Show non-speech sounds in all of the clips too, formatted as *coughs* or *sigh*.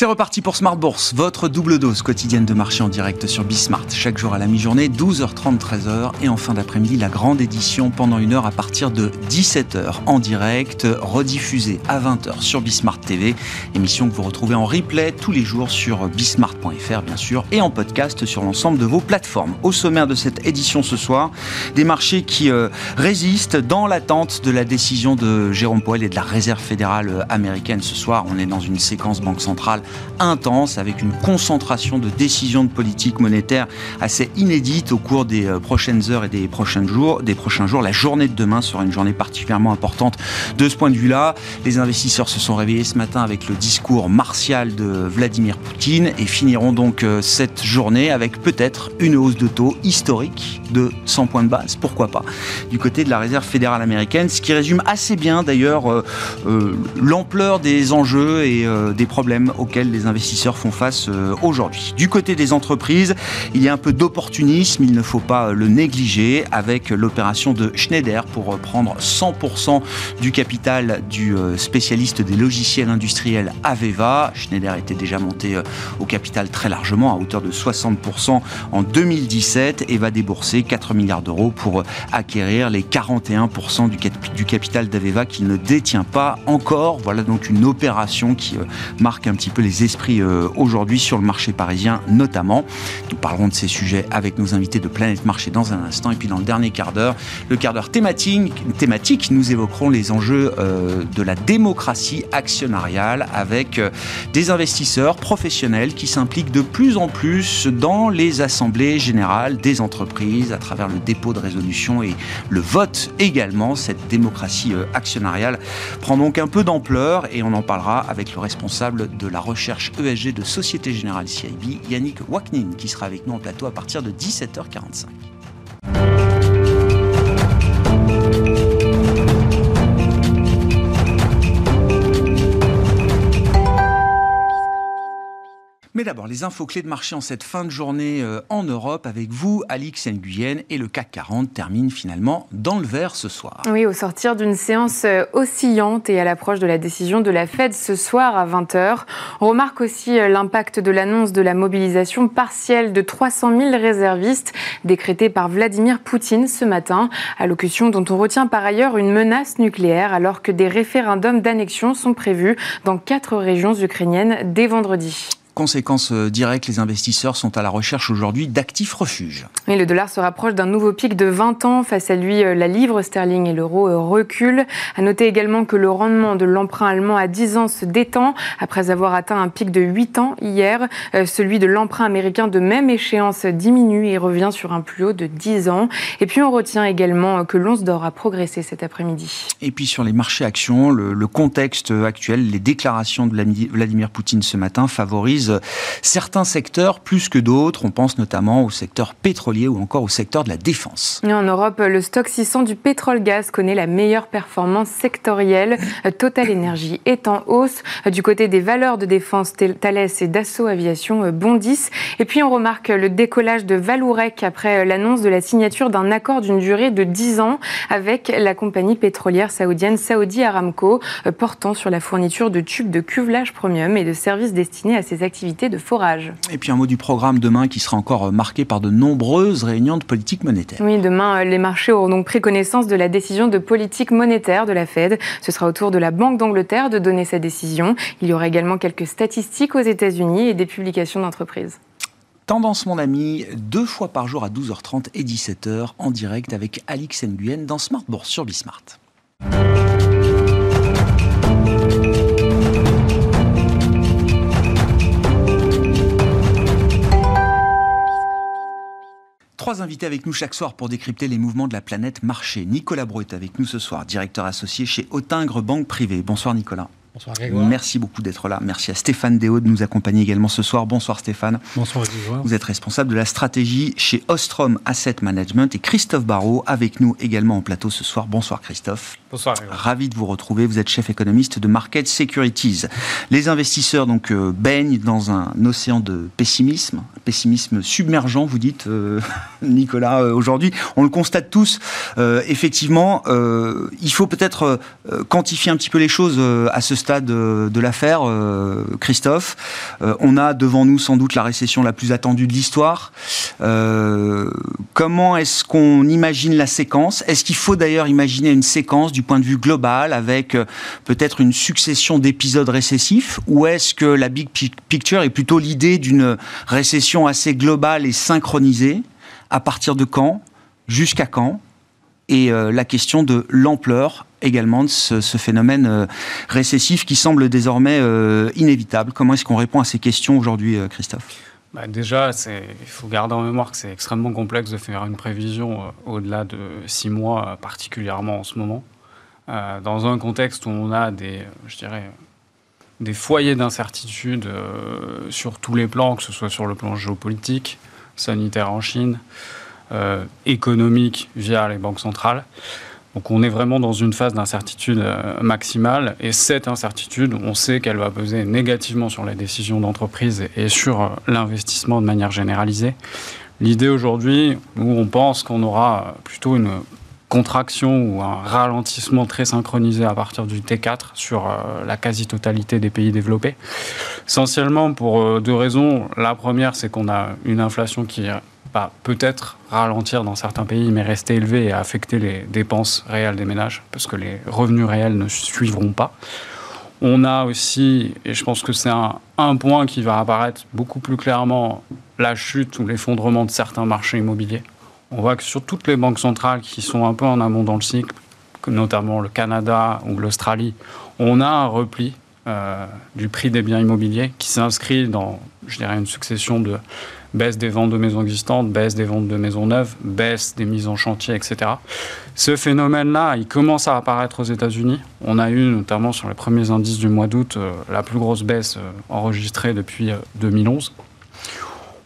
C'est reparti pour Smart Bourse, votre double dose quotidienne de marché en direct sur Bismart. Chaque jour à la mi-journée, 12h30, 13h. Et en fin d'après-midi, la grande édition pendant une heure à partir de 17h en direct, rediffusée à 20h sur Bismart TV. Émission que vous retrouvez en replay tous les jours sur bismart.fr, bien sûr, et en podcast sur l'ensemble de vos plateformes. Au sommaire de cette édition ce soir, des marchés qui euh, résistent dans l'attente de la décision de Jérôme Powell et de la Réserve fédérale américaine. Ce soir, on est dans une séquence banque centrale intense avec une concentration de décisions de politique monétaire assez inédite au cours des euh, prochaines heures et des prochains jours. Des prochains jours, la journée de demain sera une journée particulièrement importante de ce point de vue-là. Les investisseurs se sont réveillés ce matin avec le discours martial de Vladimir Poutine et finiront donc euh, cette journée avec peut-être une hausse de taux historique de 100 points de base, pourquoi pas, du côté de la Réserve fédérale américaine, ce qui résume assez bien d'ailleurs euh, l'ampleur des enjeux et des problèmes auxquels les investisseurs font face euh, aujourd'hui. Du côté des entreprises, il y a un peu d'opportunisme, il ne faut pas le négliger, avec l'opération de Schneider pour prendre 100% du capital du euh, spécialiste des logiciels industriels Aveva. Schneider était déjà monté euh, au capital très largement, à hauteur de 60% en 2017, et va débourser 4 milliards d'euros pour acquérir les 41% du capital d'Aveva qu'il ne détient pas encore. Voilà donc une opération qui marque un petit peu les esprits euh, aujourd'hui sur le marché parisien notamment. Nous parlerons de ces sujets avec nos invités de Planète Marché dans un instant. Et puis dans le dernier quart d'heure, le quart d'heure thématique, thématique, nous évoquerons les enjeux euh, de la démocratie actionnariale avec euh, des investisseurs professionnels qui s'impliquent de plus en plus dans les assemblées générales des entreprises à travers le dépôt de résolution et le vote également. Cette démocratie actionnariale prend donc un peu d'ampleur et on en parlera avec le responsable de la recherche recherche ESG de Société Générale CIB, Yannick Waknin, qui sera avec nous en plateau à partir de 17h45. D'abord, les infos clés de marché en cette fin de journée euh, en Europe avec vous, Alix Nguyen, et le CAC 40 termine finalement dans le vert ce soir. Oui, au sortir d'une séance euh, oscillante et à l'approche de la décision de la Fed ce soir à 20h, on remarque aussi euh, l'impact de l'annonce de la mobilisation partielle de 300 000 réservistes décrétée par Vladimir Poutine ce matin, allocution dont on retient par ailleurs une menace nucléaire alors que des référendums d'annexion sont prévus dans quatre régions ukrainiennes dès vendredi. Conséquence euh, directe, les investisseurs sont à la recherche aujourd'hui d'actifs refuges. Et le dollar se rapproche d'un nouveau pic de 20 ans. Face à lui, euh, la livre sterling et l'euro euh, reculent. À noter également que le rendement de l'emprunt allemand à 10 ans se détend après avoir atteint un pic de 8 ans hier. Celui de l'emprunt américain de même échéance diminue et revient sur un plus haut de 10 ans. Et puis on retient également que l'once d'or a progressé cet après-midi. Et puis sur les marchés actions, le, le contexte actuel, les déclarations de Vladimir Poutine ce matin favorisent certains secteurs plus que d'autres. On pense notamment au secteur pétrolier ou encore au secteur de la défense. En Europe, le stock 600 du pétrole-gaz connaît la meilleure performance sectorielle. Total Energy est en hausse. Du côté des valeurs de défense, Thales et Dassault Aviation bondissent. Et puis on remarque le décollage de Valourec après l'annonce de la signature d'un accord d'une durée de 10 ans avec la compagnie pétrolière saoudienne Saudi Aramco, portant sur la fourniture de tubes de cuvelage premium et de services destinés à ses activités de forage. Et puis un mot du programme demain qui sera encore marqué par de nombreuses réunions de politique monétaire. Oui, demain, les marchés auront donc pris connaissance de la décision de politique monétaire de la Fed. Ce sera au tour de la Banque d'Angleterre de donner sa décision. Il y aura également quelques statistiques aux États-Unis et des publications d'entreprises. Tendance, mon ami, deux fois par jour à 12h30 et 17h en direct avec Alix Nguyen dans Smart Bourse sur Bismart. Trois invités avec nous chaque soir pour décrypter les mouvements de la planète marché. Nicolas Bro est avec nous ce soir, directeur associé chez Autingre Banque Privée. Bonsoir Nicolas. Bonsoir Grégoire. Merci beaucoup d'être là. Merci à Stéphane Déo de nous accompagner également ce soir. Bonsoir Stéphane. Bonsoir Grégoire. Vous êtes responsable de la stratégie chez Ostrom Asset Management et Christophe Barrault avec nous également en plateau ce soir. Bonsoir Christophe. Bonsoir. Ravi de vous retrouver. Vous êtes chef économiste de Market Securities. Les investisseurs donc euh, baignent dans un océan de pessimisme, pessimisme submergent, vous dites euh, *laughs* Nicolas euh, aujourd'hui. On le constate tous. effectivement, il faut peut-être quantifier un petit peu les choses à ce stade de l'affaire, euh, Christophe. Euh, on a devant nous sans doute la récession la plus attendue de l'histoire. Euh, comment est-ce qu'on imagine la séquence? Est-ce qu'il faut d'ailleurs imaginer une séquence du point de vue global avec peut-être une succession d'épisodes récessifs? Ou est-ce que la big picture est plutôt l'idée d'une récession assez globale et synchronisée? À partir de quand? Jusqu'à quand? Et la question de l'ampleur également de ce, phénomène euh, récessif qui semble désormais euh, inévitable. Comment est-ce qu'on répond à ces questions aujourd'hui, euh, Christophe? Bah déjà, il faut garder en mémoire que c'est extrêmement complexe de faire une prévision au-delà de six mois, particulièrement en ce moment, dans un contexte où on a des, je dirais, des foyers d'incertitude sur tous les plans, que ce soit sur le plan géopolitique, sanitaire en Chine, économique via les banques centrales. Donc on est vraiment dans une phase d'incertitude euh, maximale et cette incertitude, on sait qu'elle va peser négativement sur les décisions d'entreprise et sur euh, l'investissement de manière généralisée. L'idée aujourd'hui, nous on pense qu'on aura plutôt une contraction ou un ralentissement très synchronisé à partir du T4 sur euh, la quasi-totalité des pays développés. Essentiellement pour deux raisons. La première, c'est qu'on a une inflation qui peut-être ralentir dans certains pays, mais rester élevé et affecter les dépenses réelles des ménages, parce que les revenus réels ne suivront pas. On a aussi, et je pense que c'est un, point qui va apparaître beaucoup plus clairement, la chute ou l'effondrement de certains marchés immobiliers. On voit que sur toutes les banques centrales qui sont un peu en amont dans le cycle, notamment le Canada ou l'Australie, on a un repli euh, du prix des biens immobiliers qui s'inscrit dans, je dirais, une succession de baisse des ventes de maisons existantes, baisse des ventes de maisons neuves, baisse des mises en chantier, etc. Ce phénomène-là, il commence à apparaître aux États-Unis. On a eu, notamment sur les premiers indices du mois d'août, euh, la plus grosse baisse euh, enregistrée depuis 2011. Euh,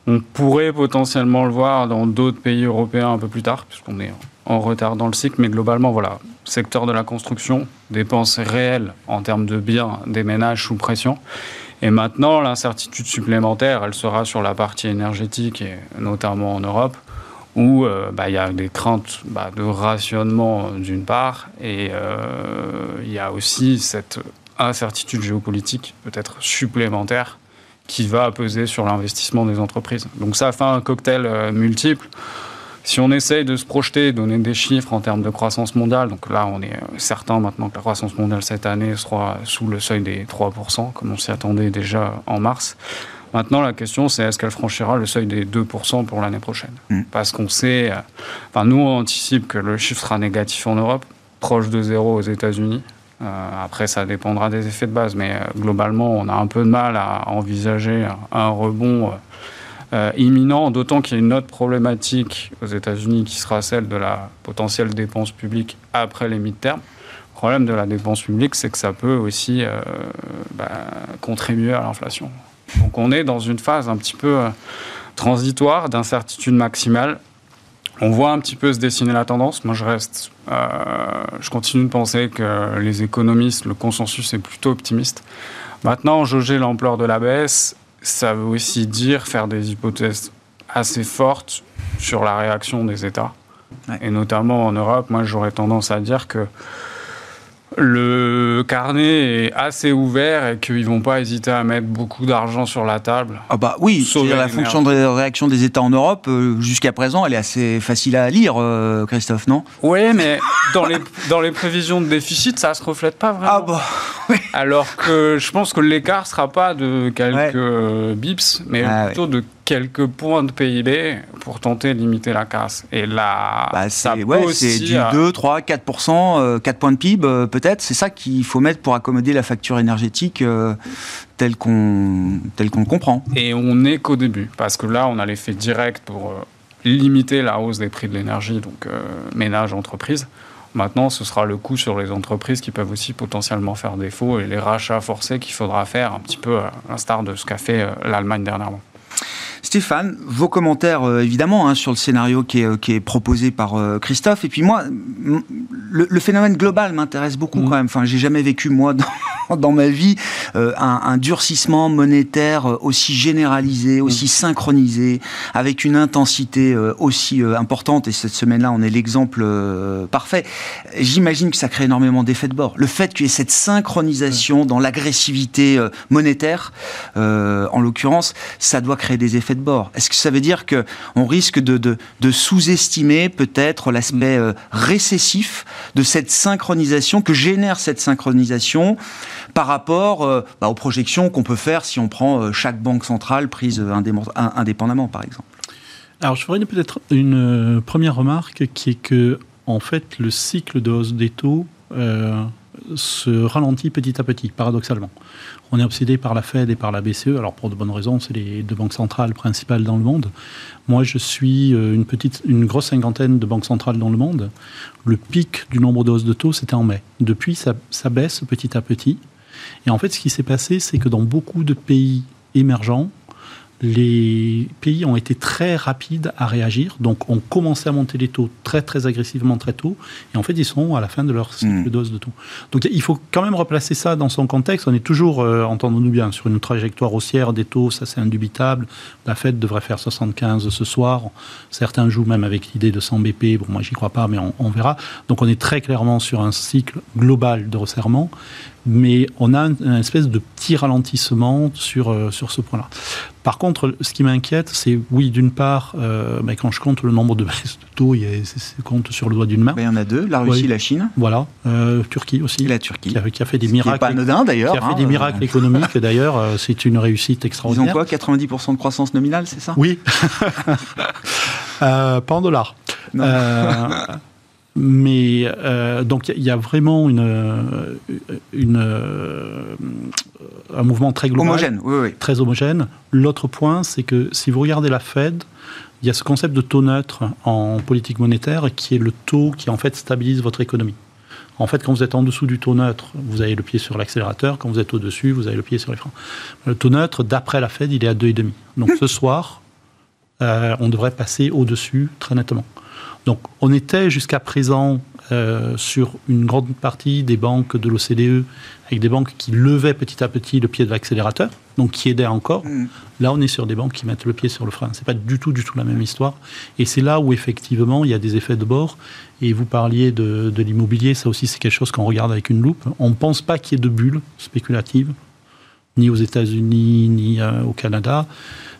On pourrait potentiellement le voir dans d'autres pays européens un peu plus tard, puisqu'on est en retard dans le cycle, mais globalement, voilà, secteur de la construction, dépenses réelles en termes de biens des ménages sous pression. Et maintenant, l'incertitude supplémentaire, elle sera sur la partie énergétique, et notamment en Europe, où euh, bah, il y a des craintes bah, de rationnement d'une part, et euh, il y a aussi cette incertitude géopolitique peut-être supplémentaire qui va peser sur l'investissement des entreprises. Donc ça fait un cocktail euh, multiple. Si on essaye de se projeter, donner des chiffres en termes de croissance mondiale, donc là on est euh, certain maintenant que la croissance mondiale cette année sera sous le seuil des 3%, comme on s'y attendait déjà en mars. Maintenant, la question, c'est est-ce qu'elle franchira le seuil des 2% pour l'année prochaine? Mm. Parce qu'on sait, euh, enfin, nous, on anticipe que le chiffre sera négatif en Europe, proche de zéro aux États-Unis. Euh, après, ça dépendra des effets de base, mais globalement, on a un peu de mal à envisager un rebond euh, imminent, d'autant qu'il y a une autre problématique aux États-Unis qui sera celle de la potentielle dépense publique après les mi-termes. Le problème de la dépense publique, c'est que ça peut aussi euh, bah, contribuer à l'inflation. Donc on est dans une phase un petit peu euh, transitoire d'incertitude maximale. On voit un petit peu se dessiner la tendance. Moi, je reste, je continue de penser que les économistes, le consensus est plutôt optimiste. Maintenant, jauger l'ampleur de la baisse, ça veut aussi dire faire des hypothèses assez fortes sur la réaction des États. Et notamment en Europe, moi j'aurais tendance à dire que le carnet est assez ouvert et qu'ils vont pas hésiter à mettre beaucoup d'argent sur la table. Ah bah oui, la fonction de réaction des États en Europe, euh, jusqu'à présent, elle est assez facile à lire, euh, Christophe, non? Oui, mais dans les, dans les prévisions de déficit, ça se reflète pas vraiment. Ah bah oui. Alors que je pense que l'écart sera pas de quelques bips, mais ah plutôt de quelques points de PIB pour tenter de limiter la casse. Et là, bah, ça c'est du 2, 3, 4%, 4 points de PIB euh, peut-être. C'est ça qu'il faut mettre pour accommoder la facture énergétique euh, telle qu'on tel qu'on le comprend. Et on n'est qu'au début, parce que là, on a l'effet direct pour euh, limiter la hausse des prix de l'énergie, donc ménage, entreprise. Maintenant, ce sera le coût sur les entreprises qui peuvent aussi potentiellement faire défaut et les rachats forcés qu'il faudra faire, un petit peu à l'instar de ce qu'a fait euh, l'Allemagne dernièrement. Stéphane, vos commentaires euh, évidemment hein, sur le scénario qui est, euh, qui est proposé par euh, Christophe. Et puis moi, le, phénomène global m'intéresse beaucoup mmh. quand même. Enfin, j'ai jamais vécu moi *laughs* dans, dans ma vie un, un, durcissement monétaire aussi généralisé, mmh. aussi synchronisé, avec une intensité aussi importante. Et cette semaine-là, on est l'exemple parfait. J'imagine que ça crée énormément d'effets de bord. Le fait qu'il y ait cette synchronisation dans l'agressivité monétaire, en l'occurrence, ça doit créer des effets de bord. Est-ce que ça veut dire qu'on risque de, sous-estimer peut-être l'aspect euh, récessif de cette synchronisation, que génère cette synchronisation par rapport euh, bah, aux projections qu'on peut faire si on prend euh, chaque banque centrale prise indépendamment, par exemple? Alors, je ferais peut-être une première remarque qui est que, en fait, le cycle de hausse des taux se ralentit petit à petit, paradoxalement. On est obsédé par la Fed et par la BCE, alors pour de bonnes raisons, c'est les deux banques centrales principales dans le monde. Moi, je suis euh, une, petite, une grosse cinquantaine de banques centrales dans le monde. Le pic du nombre de hausses de taux, c'était en mai. Depuis, ça, ça baisse petit à petit. Et en fait, ce qui s'est passé, c'est que dans beaucoup de pays émergents, les pays ont été très rapides à réagir, donc ont commencé à monter les taux très très agressivement très tôt, et en fait ils sont à la fin de leur cycle hmm. dose de taux. Donc il faut quand même replacer ça dans son contexte. On est toujours, euh, entendons-nous bien, sur une trajectoire haussière des taux, ça c'est indubitable. La Fed devrait faire 75 ce soir. Certains jouent même avec l'idée de 100 BP. Bon, moi j'y crois pas, mais on, on verra. Donc on est très clairement sur un cycle global de resserrement mais on a un, espèce de petit ralentissement sur, euh, sur ce point-là. Par contre, ce qui m'inquiète, c'est, oui, d'une part, euh, mais quand je compte le nombre de baisses de taux, il compte sur le doigt d'une main. il y en a deux, la Russie la Chine. Voilà, euh, Turquie aussi. la Turquie. Qui a, fait des miracles. pas anodin d'ailleurs. Qui a fait des hein, miracles économiques d'ailleurs. c'est une réussite extraordinaire. Ils ont quoi 90% de croissance nominale, c'est ça? Oui. *laughs* pas en dollars. Mais euh, donc il y, a vraiment une, une, euh, un mouvement très global, homogène, oui, oui. très homogène. L'autre point, c'est que si vous regardez la Fed, il y a ce concept de taux neutre en politique monétaire qui est le taux qui en fait stabilise votre économie. En fait, quand vous êtes en dessous du taux neutre, vous avez le pied sur l'accélérateur. Quand vous êtes au-dessus, vous avez le pied sur les freins. Le taux neutre, d'après la Fed, il est à 2,5. Donc ce soir, euh, on devrait passer au-dessus très nettement. Donc on était jusqu'à présent euh, sur une grande partie des banques de l'OCDE avec des banques qui levaient petit à petit le pied de l'accélérateur, donc qui aidaient encore. Mm. Là, on est sur des banques qui mettent le pied sur le frein. C'est pas du tout, du tout la même histoire. Et c'est là où effectivement il y a des effets de bord. Et vous parliez de, l'immobilier, ça aussi c'est quelque chose qu'on regarde avec une loupe. On ne pense pas qu'il y ait de bulles spéculatives, ni aux États-Unis, ni euh, au Canada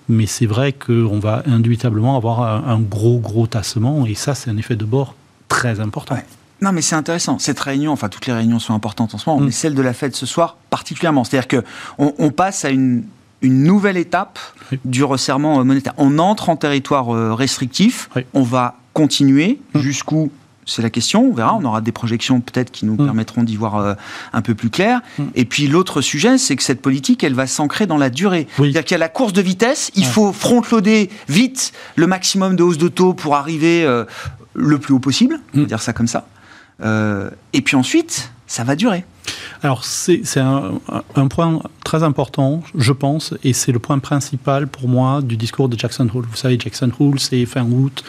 mais c'est vrai qu'on va indubitablement avoir un, gros, gros tassement, et ça, c'est un effet de bord très important. Non, mais c'est intéressant. Cette réunion, enfin, toutes les réunions sont importantes en ce moment, mm. mais celle de la fête ce soir particulièrement. C'est-à-dire qu'on on passe à une, une nouvelle étape du resserrement monétaire. On entre en territoire euh, restrictif, on va continuer mm. jusqu'où c'est la question, on verra, on aura des projections peut-être qui nous mm. permettront d'y voir euh, un peu plus clair. Mm. Et puis l'autre sujet, c'est que cette politique, elle va s'ancrer dans la durée. C'est-à-dire qu'il y a la course de vitesse, il faut front-loader vite le maximum de hausse de taux pour arriver euh, le plus haut possible, on va mm. dire ça comme ça. Euh, et puis ensuite, ça va durer. Alors c'est un, un, point très important, je pense, et c'est le point principal pour moi du discours de Jackson Hole. Vous savez, Jackson Hole, c'est fin août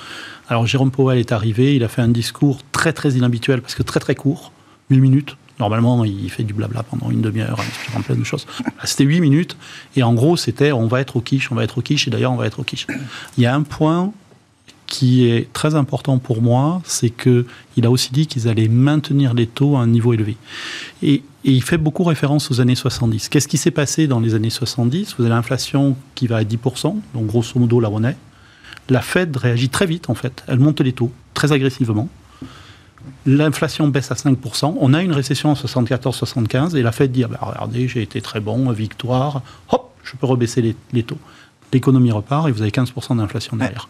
alors Jérôme Powell est arrivé, il a fait un discours très très inhabituel parce que très très court, une minute. Normalement, il fait du blabla pendant une demi-heure en expliquant plein de choses. *laughs* C'était huit minutes et en gros, c'était on va être au quiche, on va être au quiche et d'ailleurs on va être au quiche. Il y a un point qui est très important pour moi, c'est que il a aussi dit qu'ils allaient maintenir les taux à un niveau élevé. Et, et il fait beaucoup référence aux années 70. Qu'est-ce qui s'est passé dans les années 70 Vous avez l'inflation qui va à 10%, donc grosso modo là on est la Fed réagit très vite, en fait. Elle monte les taux très agressivement. L'inflation baisse à 5%. On a une récession en 74-75 et la Fed dit ah ben, Regardez, j'ai été très bon, victoire. Hop, je peux rebaisser les, taux. L'économie repart et vous avez 15% d'inflation derrière.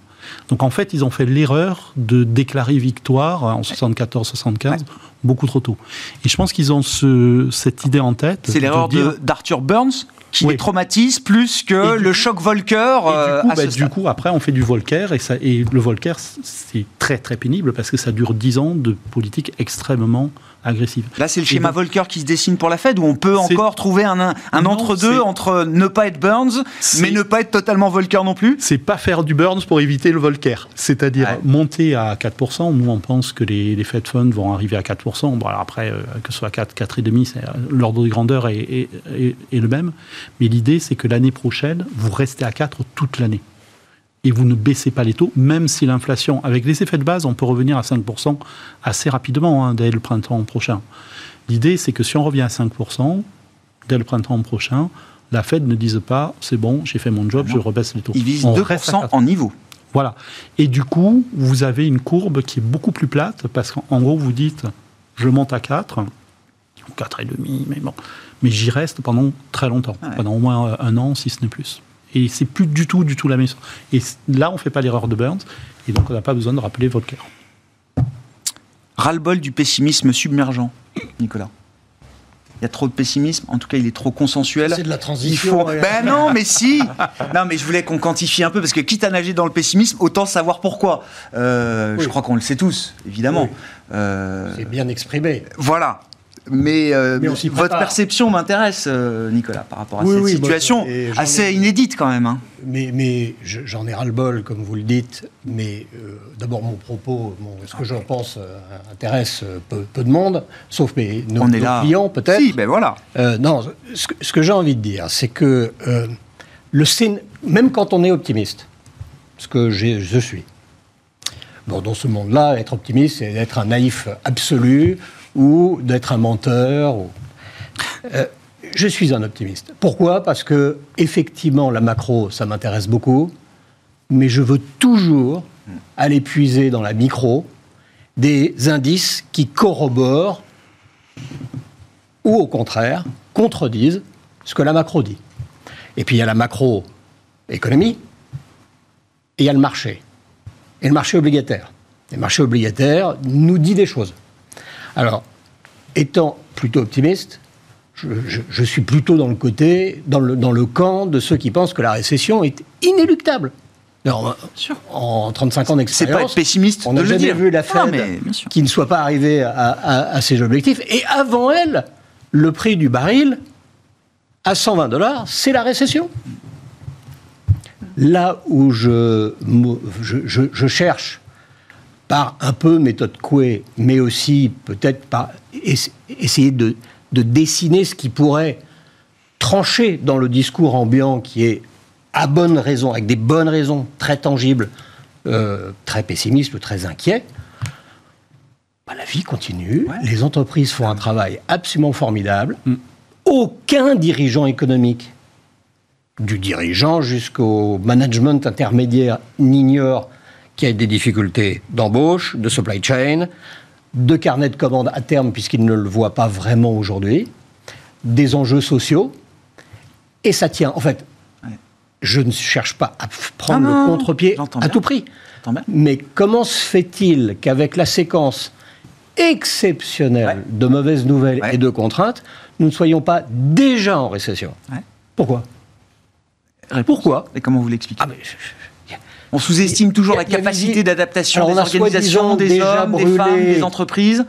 Donc en fait, ils ont fait l'erreur de déclarer victoire en 74-75 beaucoup trop tôt. Et je pense qu'ils ont ce, cette idée en tête. C'est l'erreur d'Arthur Burns qui les traumatise plus que le choc Volcker. Et du, coup, bah, du coup, après, on fait du Volcker et, ça, et le Volcker, c'est très très pénible parce que ça dure 10 ans de politique extrêmement agressive. Là, c'est le schéma Volcker qui se dessine pour la Fed, où on peut encore trouver un, un entre-deux entre ne pas être Burns, mais ne pas être totalement Volcker non plus C'est pas faire du Burns pour éviter le Volcker. C'est-à-dire monter à 4%. Nous, on pense que les, les Fed Funds vont arriver à 4%. Bon, alors après, euh, que ce soit 4, 4,5, euh, l'ordre de grandeur est, est, est le même. Mais l'idée, c'est que l'année prochaine, vous restez à 4 toute l'année et vous ne baissez pas les taux, même si l'inflation, avec les effets de base, on peut revenir à 5% assez rapidement hein, dès le printemps prochain. L'idée, c'est que si on revient à 5% dès le printemps prochain, la Fed ne dise pas c'est bon, j'ai fait mon job, je rebaisse les taux. Ils visent 2% en niveau. Voilà. Et du coup, vous avez une courbe qui est beaucoup plus plate, parce qu'en gros, vous dites je monte à 4, 4,5, mais bon, mais j'y reste pendant très longtemps, pendant au moins un an, si ce n'est plus. Et c'est plus du tout, du tout la même chose. Et là, on ne fait pas l'erreur de Burns, et donc on n'a pas besoin de rappeler Volcker. Ras-le-bol du pessimisme submergent, Nicolas. Il y a trop de pessimisme, en tout cas il est trop consensuel. C'est de la transition. Ben non, mais si *laughs* Non, mais je voulais qu'on quantifie un peu, parce que quitte à nager dans le pessimisme, autant savoir pourquoi. Euh, je crois qu'on le sait tous, évidemment. Euh, c'est bien exprimé. Voilà. Mais, euh, votre perception m'intéresse, euh, Nicolas, par rapport à cette situation assez inédite quand même. Hein. Mais, mais j'en ai ras-le-bol, comme vous le dites. Mais euh, d'abord, mon propos, ce que je pense intéresse peu, de monde, sauf mes, nos, clients peut-être. Si, ben voilà. non, ce, ce que j'ai envie de dire, c'est que le même quand on est optimiste, ce que je suis, Bon, dans ce monde-là, être optimiste, c'est être un naïf absolu, ou d'être un menteur. Euh, je suis un optimiste. Pourquoi? Parce que effectivement, la macro, ça m'intéresse beaucoup, mais je veux toujours aller puiser dans la micro des indices qui corroborent ou au contraire contredisent ce que la macro dit. Et puis il y a la macro-économie et il y a le marché. Et le marché obligataire. Le marché obligataire nous dit des choses. Alors, étant plutôt optimiste, je, suis plutôt dans le côté, dans le, dans le camp de ceux qui pensent que la récession est inéluctable. en 35 ans d'expérience, c'est pas être pessimiste on n'a jamais vu la Fed qui ne soit pas arrivée à, ses objectifs. Et avant elle, le prix du baril à 120 dollars, c'est la récession. Là où je, je, je cherche par un peu méthode Coué, mais aussi peut-être par essayer de, dessiner ce qui pourrait trancher dans le discours ambiant qui est à bonne raison, avec des bonnes raisons très tangibles, euh, très pessimistes ou très inquiets. Bah, la vie continue, les entreprises font un travail absolument formidable. Mm. Aucun dirigeant économique, du dirigeant jusqu'au management intermédiaire, n'ignore qui a des difficultés d'embauche, de supply chain, de carnet de commandes à terme, puisqu'il ne le voit pas vraiment aujourd'hui, des enjeux sociaux, et ça tient. En fait, je ne cherche pas à prendre le contre-pied à tout prix. Mais comment se fait-il qu'avec la séquence exceptionnelle de mauvaises nouvelles et de contraintes, nous ne soyons pas déjà en récession? Pourquoi? Pourquoi? Et comment vous l'expliquez? Ah, on sous-estime toujours la capacité d'adaptation des organisations, des hommes, des femmes, des entreprises.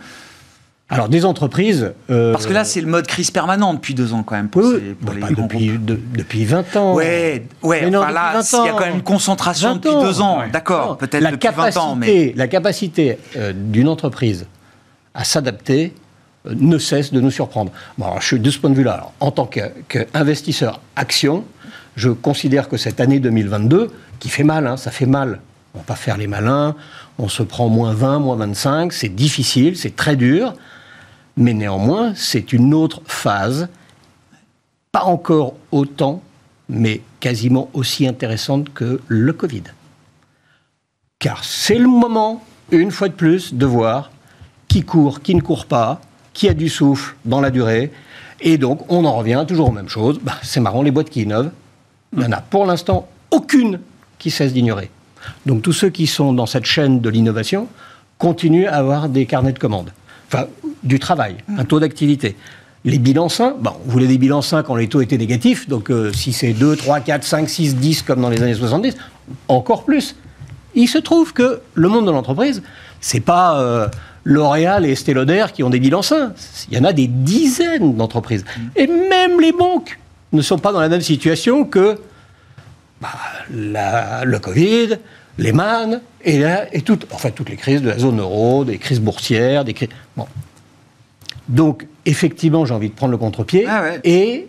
Alors des entreprises... Euh, Parce que là, c'est le mode crise permanent depuis deux ans quand même. Pour depuis, depuis 20 ans. Ouais, ouais. là, il y a quand même une concentration depuis deux ans. D'accord, peut-être depuis capacité, 20 ans. Mais... La capacité euh, d'une entreprise à s'adapter euh, ne cesse de nous surprendre. Bon, je suis de ce point de vue-là, en tant qu'investisseur action, je considère que cette année 2022, qui fait mal, hein, ça fait mal, on va pas faire les malins, on se prend moins 20, moins 25, c'est difficile, c'est très dur, mais néanmoins, c'est une autre phase, pas encore autant, mais quasiment aussi intéressante que le Covid. Car c'est le moment, une fois de plus, de voir qui court, qui ne court pas, qui a du souffle dans la durée. Et donc, on en revient toujours aux mêmes choses. Bah, c'est marrant, les boîtes qui innovent, il n'y en a pour l'instant aucune qui cesse d'ignorer. Donc tous ceux qui sont dans cette chaîne de l'innovation continuent à avoir des carnets de commandes. Enfin, du travail, un taux d'activité. Les bilans sains, bon, on voulait des bilans sains quand les taux étaient négatifs, donc euh, si c'est 2, 3, 4, 5, 6, 10 comme dans les années 70, encore plus. Il se trouve que le monde de l'entreprise, c'est pas euh, L'Oréal et Estée qui ont des bilans sains. Il y en a des dizaines d'entreprises. Et même les banques ne sont pas dans la même situation que bah, la- le Covid, les man et, la- et toutes, enfin, toutes les crises de la zone euro, des crises boursières, des crises. Bon. Donc, effectivement, j'ai envie de prendre le contre-pied. Ah ouais. Et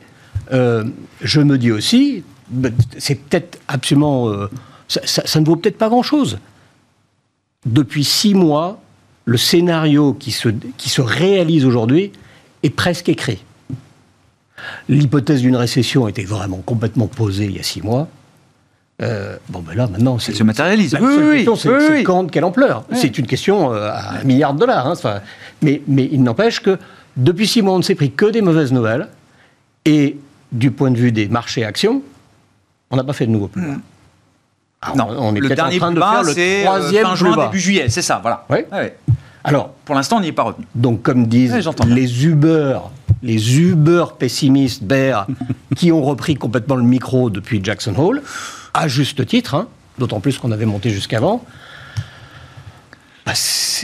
euh, je me dis aussi, bah, c'est peut-être absolument. euh, ça, ça- ça ne vaut peut-être pas grand-chose. Depuis six mois, le scénario qui se, qui se réalise aujourd'hui est presque écrit. L'hypothèse d'une récession était vraiment complètement posée il y a six mois. Euh, bon, ben là, maintenant, c'est. Se matérialise. La Oui, seule oui, question, oui. c'est Oui, oui. quand, quelle ampleur C'est une question euh, à un milliard de dollars. hein, mais, mais il n'empêche que depuis six mois, on ne s'est pris que des mauvaises nouvelles. Et du point de vue des marchés actions, on n'a pas fait de nouveau plus bas. Alors, Non, on est le peut-être en dernier train de bas, faire le euh, troisième fin plus juin, bas. début juillet, c'est ça, voilà. Ouais. Alors, Pour l'instant, on n'y est pas revenu. donc, comme disent Ouais, les Uber, les Uber pessimistes, bears, qui ont repris complètement le micro depuis Jackson Hole, à juste titre, hein, d'autant plus qu'on avait monté jusqu'avant, bah,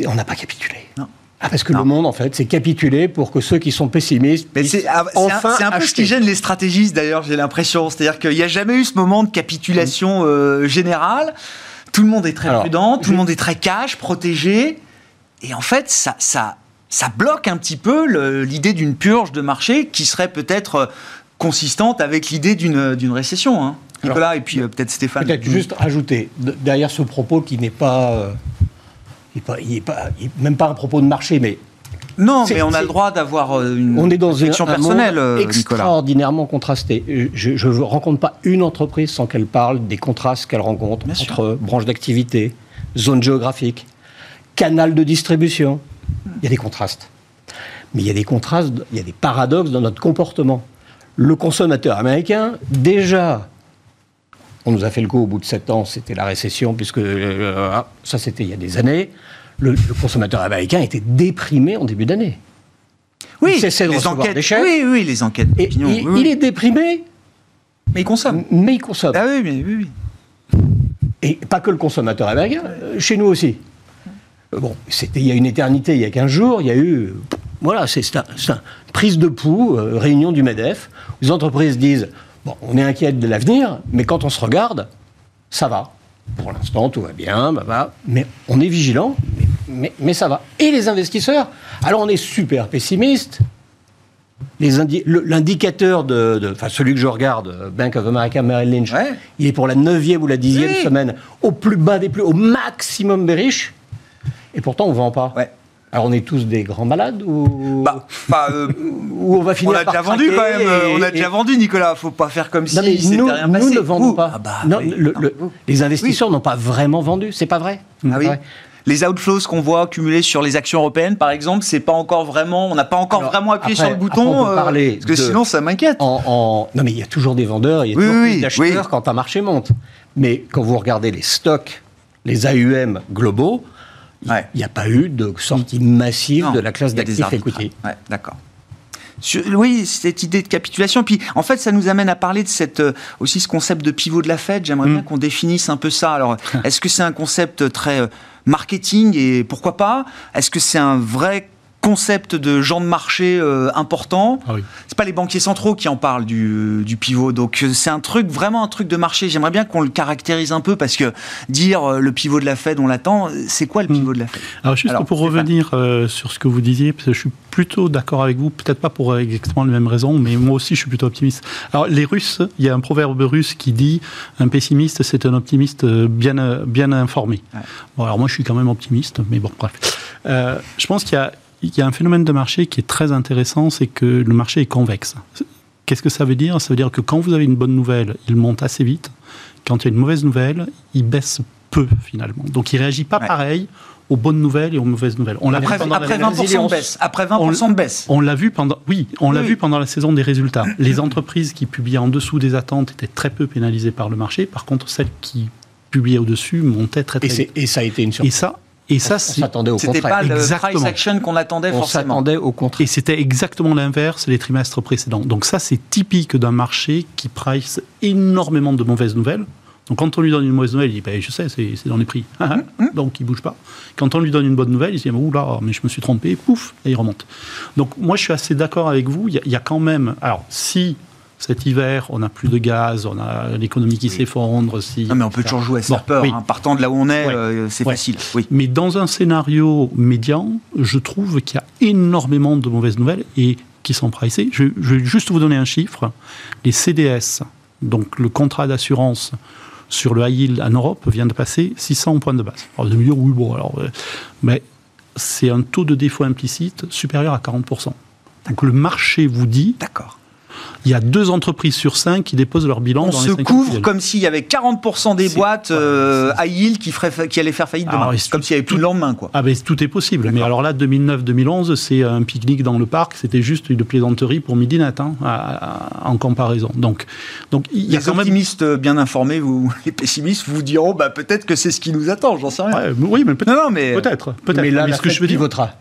on n'a pas capitulé. Non. Ah, parce que Non. le monde, en fait, c'est capituler pour que ceux qui sont pessimistes Mais c'est ah, c'est enfin un, c'est un peu ce qui gêne les stratégistes d'ailleurs, j'ai l'impression. C'est-à-dire qu'il n'y a jamais eu ce moment de capitulation euh, générale. Tout le monde est très Alors, prudent, tout je- le monde est très cash, protégé. Et en fait, ça, ça, ça bloque un petit peu l'idée d'une purge de marché qui serait peut-être euh, consistante avec l'idée d'une d'une récession. hein. Alors, Nicolas, et puis euh, peut-être Stéphane. Peut-être juste rajouter, de- derrière ce propos qui n'est pas, euh, il est pas, il est pas- il est même pas un propos de marché, mais Non, mais on a le droit d'avoir euh, une On est dans une, réflexion un personnelle, monde euh, extraordinairement contrasté. Je ne rencontre pas une entreprise sans qu'elle parle des contrastes qu'elle rencontre Bien sûr. entre branches d'activité, zones géographiques, canal de distribution. Il y a des contrastes. Mais il y a des contrastes, il y a des paradoxes dans notre comportement. Le consommateur américain, déjà, on nous a fait le coup au bout de sept ans, c'était la récession, puisque euh, ah, ça c'était il y a des années. Le, le consommateur américain était déprimé en début d'année. Oui, il de les enquêtes. des. Oui, oui, les enquêtes. D'opinion, il, oui, oui. il est déprimé, Mais il consomme. mais il consomme. Ah oui, mais oui, oui. Et pas que le consommateur américain, euh, chez nous aussi. Euh, Bon, c'était il y a une éternité, il y a 15 jours, il y a eu. Voilà, c'est un- un- prise de pouls, euh, réunion du MEDEF, les entreprises disent Bon, on est inquiète de l'avenir, mais quand on se regarde, ça va. Pour l'instant, tout va bien, bah, bah, mais on est vigilant, mais, mais- mais ça va. Et les investisseurs Alors, on est super pessimiste. L'indicateur de, de- enfin celui que je regarde, euh, Bank of America Merrill Lynch, Ouais. il est pour la neuvième ou la dixième Oui. semaine au plus bas des plus, au maximum des riches, et pourtant on vend pas. Ouais. Alors on est tous des grands malades ou, Bah, bah, euh, *laughs* ou on va finir on a par déjà vendu quand même. euh, et- on a et- déjà vendu, Nicolas. Faut pas faire comme si Non, c'était nous, rien nous passé. ne vendons pas. Ah bah, non, oui. le- Non, le- vous. les investisseurs n'ont pas vraiment vendu, c'est pas vrai. Ah oui. Vrai. Les outflows qu'on voit accumulés sur les actions européennes, par exemple, c'est pas encore vraiment, on n'a pas encore Alors, vraiment appuyé après- sur le après, bouton. on peut euh, parler parce que de- sinon, ça m'inquiète. En, en- Non mais il y a toujours des vendeurs, il y a toujours d'acheteurs oui. quand un marché monte. Mais quand vous regardez les stocks, les AUM globaux, il Ouais. n'y a pas eu de sortie massive Non, de la classe d'actifs equity. Ouais, d'accord. Oui, cette idée de capitulation. Puis, en fait, ça nous amène à parler de cette, euh, aussi ce concept de pivot de la Fed. J'aimerais Mm. bien qu'on définisse un peu ça. Alors, *laughs* est-ce que c'est un concept très euh, marketing et pourquoi pas? Est-ce que c'est un vrai concept de gens de marché euh, important Ah oui. C'est pas les banquiers centraux qui en parlent du, du pivot. Donc euh, c'est un truc vraiment un truc de marché. J'aimerais bien qu'on le caractérise un peu parce que dire euh, le pivot de la Fed, on l'attend. C'est quoi le Hmm. pivot de la Fed? Alors juste Alors, pour revenir euh, sur ce que vous disiez, parce que je suis plutôt d'accord avec vous, peut-être pas pour exactement les mêmes raisons, mais moi aussi je suis plutôt optimiste. Alors les Russes, il y a un proverbe russe qui dit un pessimiste c'est un optimiste bien, bien informé. Ouais. Bon alors moi je suis quand même optimiste, mais bon bref. Je pense qu'il y a, il y a un phénomène de marché qui est très intéressant, c'est que le marché est convexe. Qu'est-ce que ça veut dire? Ça veut dire que quand vous avez une bonne nouvelle, il monte assez vite. Quand il y a une mauvaise nouvelle, il baisse peu finalement. Donc il réagit pas Ouais. pareil aux bonnes nouvelles et aux mauvaises nouvelles. On l'a vu pendant après la- 20% de baisse. Après 20% de baisse. on l'a vu pendant, oui, on l'a vu pendant la saison des résultats. Les entreprises qui publiaient en dessous des attentes étaient très peu pénalisées par le marché. Par contre, celles qui publiait au-dessus montait très très et, vite. et ça a été une surprise. Et ça, et ça, C'était pas le Exactement. price action qu'on attendait on forcément. s'attendait au contraire. Et c'était exactement l'inverse les trimestres précédents. Donc ça, c'est typique d'un marché qui price énormément de mauvaises nouvelles. Donc quand on lui donne une mauvaise nouvelle, il dit ben, je sais, c'est dans les prix. Donc il bouge pas. Quand on lui donne une bonne nouvelle, il se dit oula, mais je me suis trompé, pouf, et il remonte. Donc moi, je suis assez d'accord avec vous. Il y, a, il y a quand même. Alors si cet hiver, on n'a plus de gaz, on a l'économie qui s'effondre, si. Non, mais on peut toujours jouer à se Bon, peur. oui. hein. Partant de là où on est, Ouais. euh, c'est Ouais. facile. Oui. Mais dans un scénario médian, je trouve qu'il y a énormément de mauvaises nouvelles et qui sont pricées. Je, je vais juste vous donner un chiffre. Les CDS, donc le contrat d'assurance sur le high yield en Europe, vient de passer 600 points de base. Alors vous allez me dire, oui, bon, alors, euh, mais c'est un taux de défaut implicite supérieur à 40%. Donc le marché vous dit, D'accord. Il y a deux entreprises sur cinq qui déposent leur bilan On dans se les couvre comme s'il y avait 40% des boîtes euh, à yield qui, ferait fa- qui allaient faire faillite demain. Alors, et comme s'il n'y avait plus de lendemain. Quoi. Ah ben tout est possible. Mais alors là, 2009-2011, c'est un pique-nique dans le parc. C'était juste une plaisanterie pour Midinette hein, en comparaison. Donc, donc il y a Les quand même. optimistes bien informés, vous, *laughs* les pessimistes, vous diront bah, peut-être que c'est ce qui nous attend, j'en sais rien. Ouais, oui, mais peut-être. Non, non, mais. Peut-être. Mais là, la ce que je veux dire, pivotera.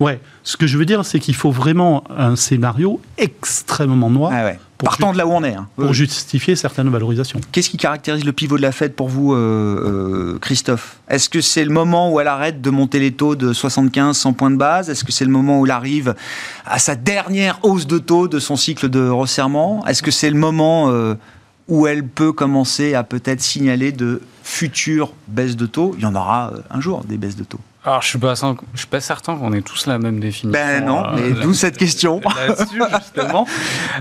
Ouais, ce que je veux dire, c'est qu'il faut vraiment un scénario extrêmement noir Ah ouais. Partant de là où on est. hein. pour justifier certaines valorisations. Qu'est-ce qui caractérise le pivot de la Fed pour vous, euh, euh, Christophe? Est-ce que c'est le moment où elle arrête de monter les taux de 75, 100 points de base? Est-ce que c'est le moment où elle arrive à sa dernière hausse de taux de son cycle de resserrement? Est-ce que c'est le moment euh, où elle peut commencer à peut-être signaler de futures baisses de taux? Il y en aura un jour des baisses de taux. Alors, je suis pas, cin- je suis pas certain qu'on ait tous la même définition. Ben non, euh, mais d'où cette question. *laughs* Là-dessus, justement. *laughs*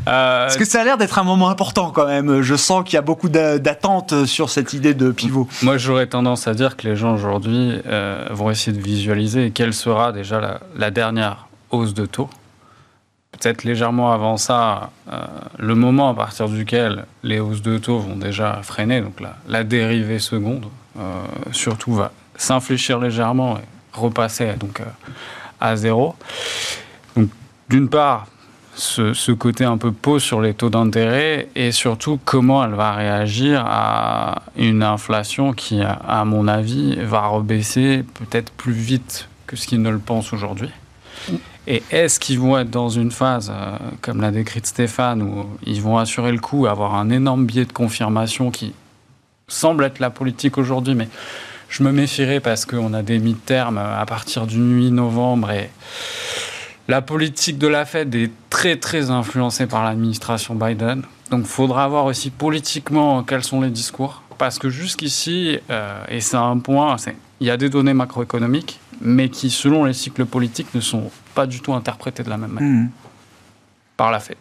Euh, Parce que ça a l'air d'être un moment important quand même. Je sens qu'il y a beaucoup d'a- d'attentes sur cette idée de pivot. Moi, j'aurais tendance à dire que les gens aujourd'hui euh, vont essayer de visualiser quelle sera déjà la, la dernière hausse de taux. Peut-être légèrement avant ça, euh, le moment à partir duquel les hausses de taux vont déjà freiner, donc la, la dérivée seconde, euh, surtout va s'infléchir légèrement et repasser donc, euh, à zéro. Donc, d'une part, ce, côté un peu pause sur les taux d'intérêt et surtout comment elle va réagir à une inflation qui, à- à mon avis, va rebaisser peut-être plus vite que ce qu'ils ne le pensent aujourd'hui. Et est-ce qu'ils vont être dans une phase, euh, comme l'a décrite Stéphane, où ils vont assurer le coup, avoir un énorme biais de confirmation qui semble être la politique aujourd'hui, mais je me méfierais parce qu'on a des mi-termes à partir du 8 novembre et la politique de la Fed est très très influencée par l'administration Biden. Donc il faudra voir aussi politiquement quels sont les discours. Parce que jusqu'ici, euh, et c'est un point, il y a des données macroéconomiques, mais qui selon les cycles politiques ne sont pas du tout interprétées de la même manière Mhm. par la Fed.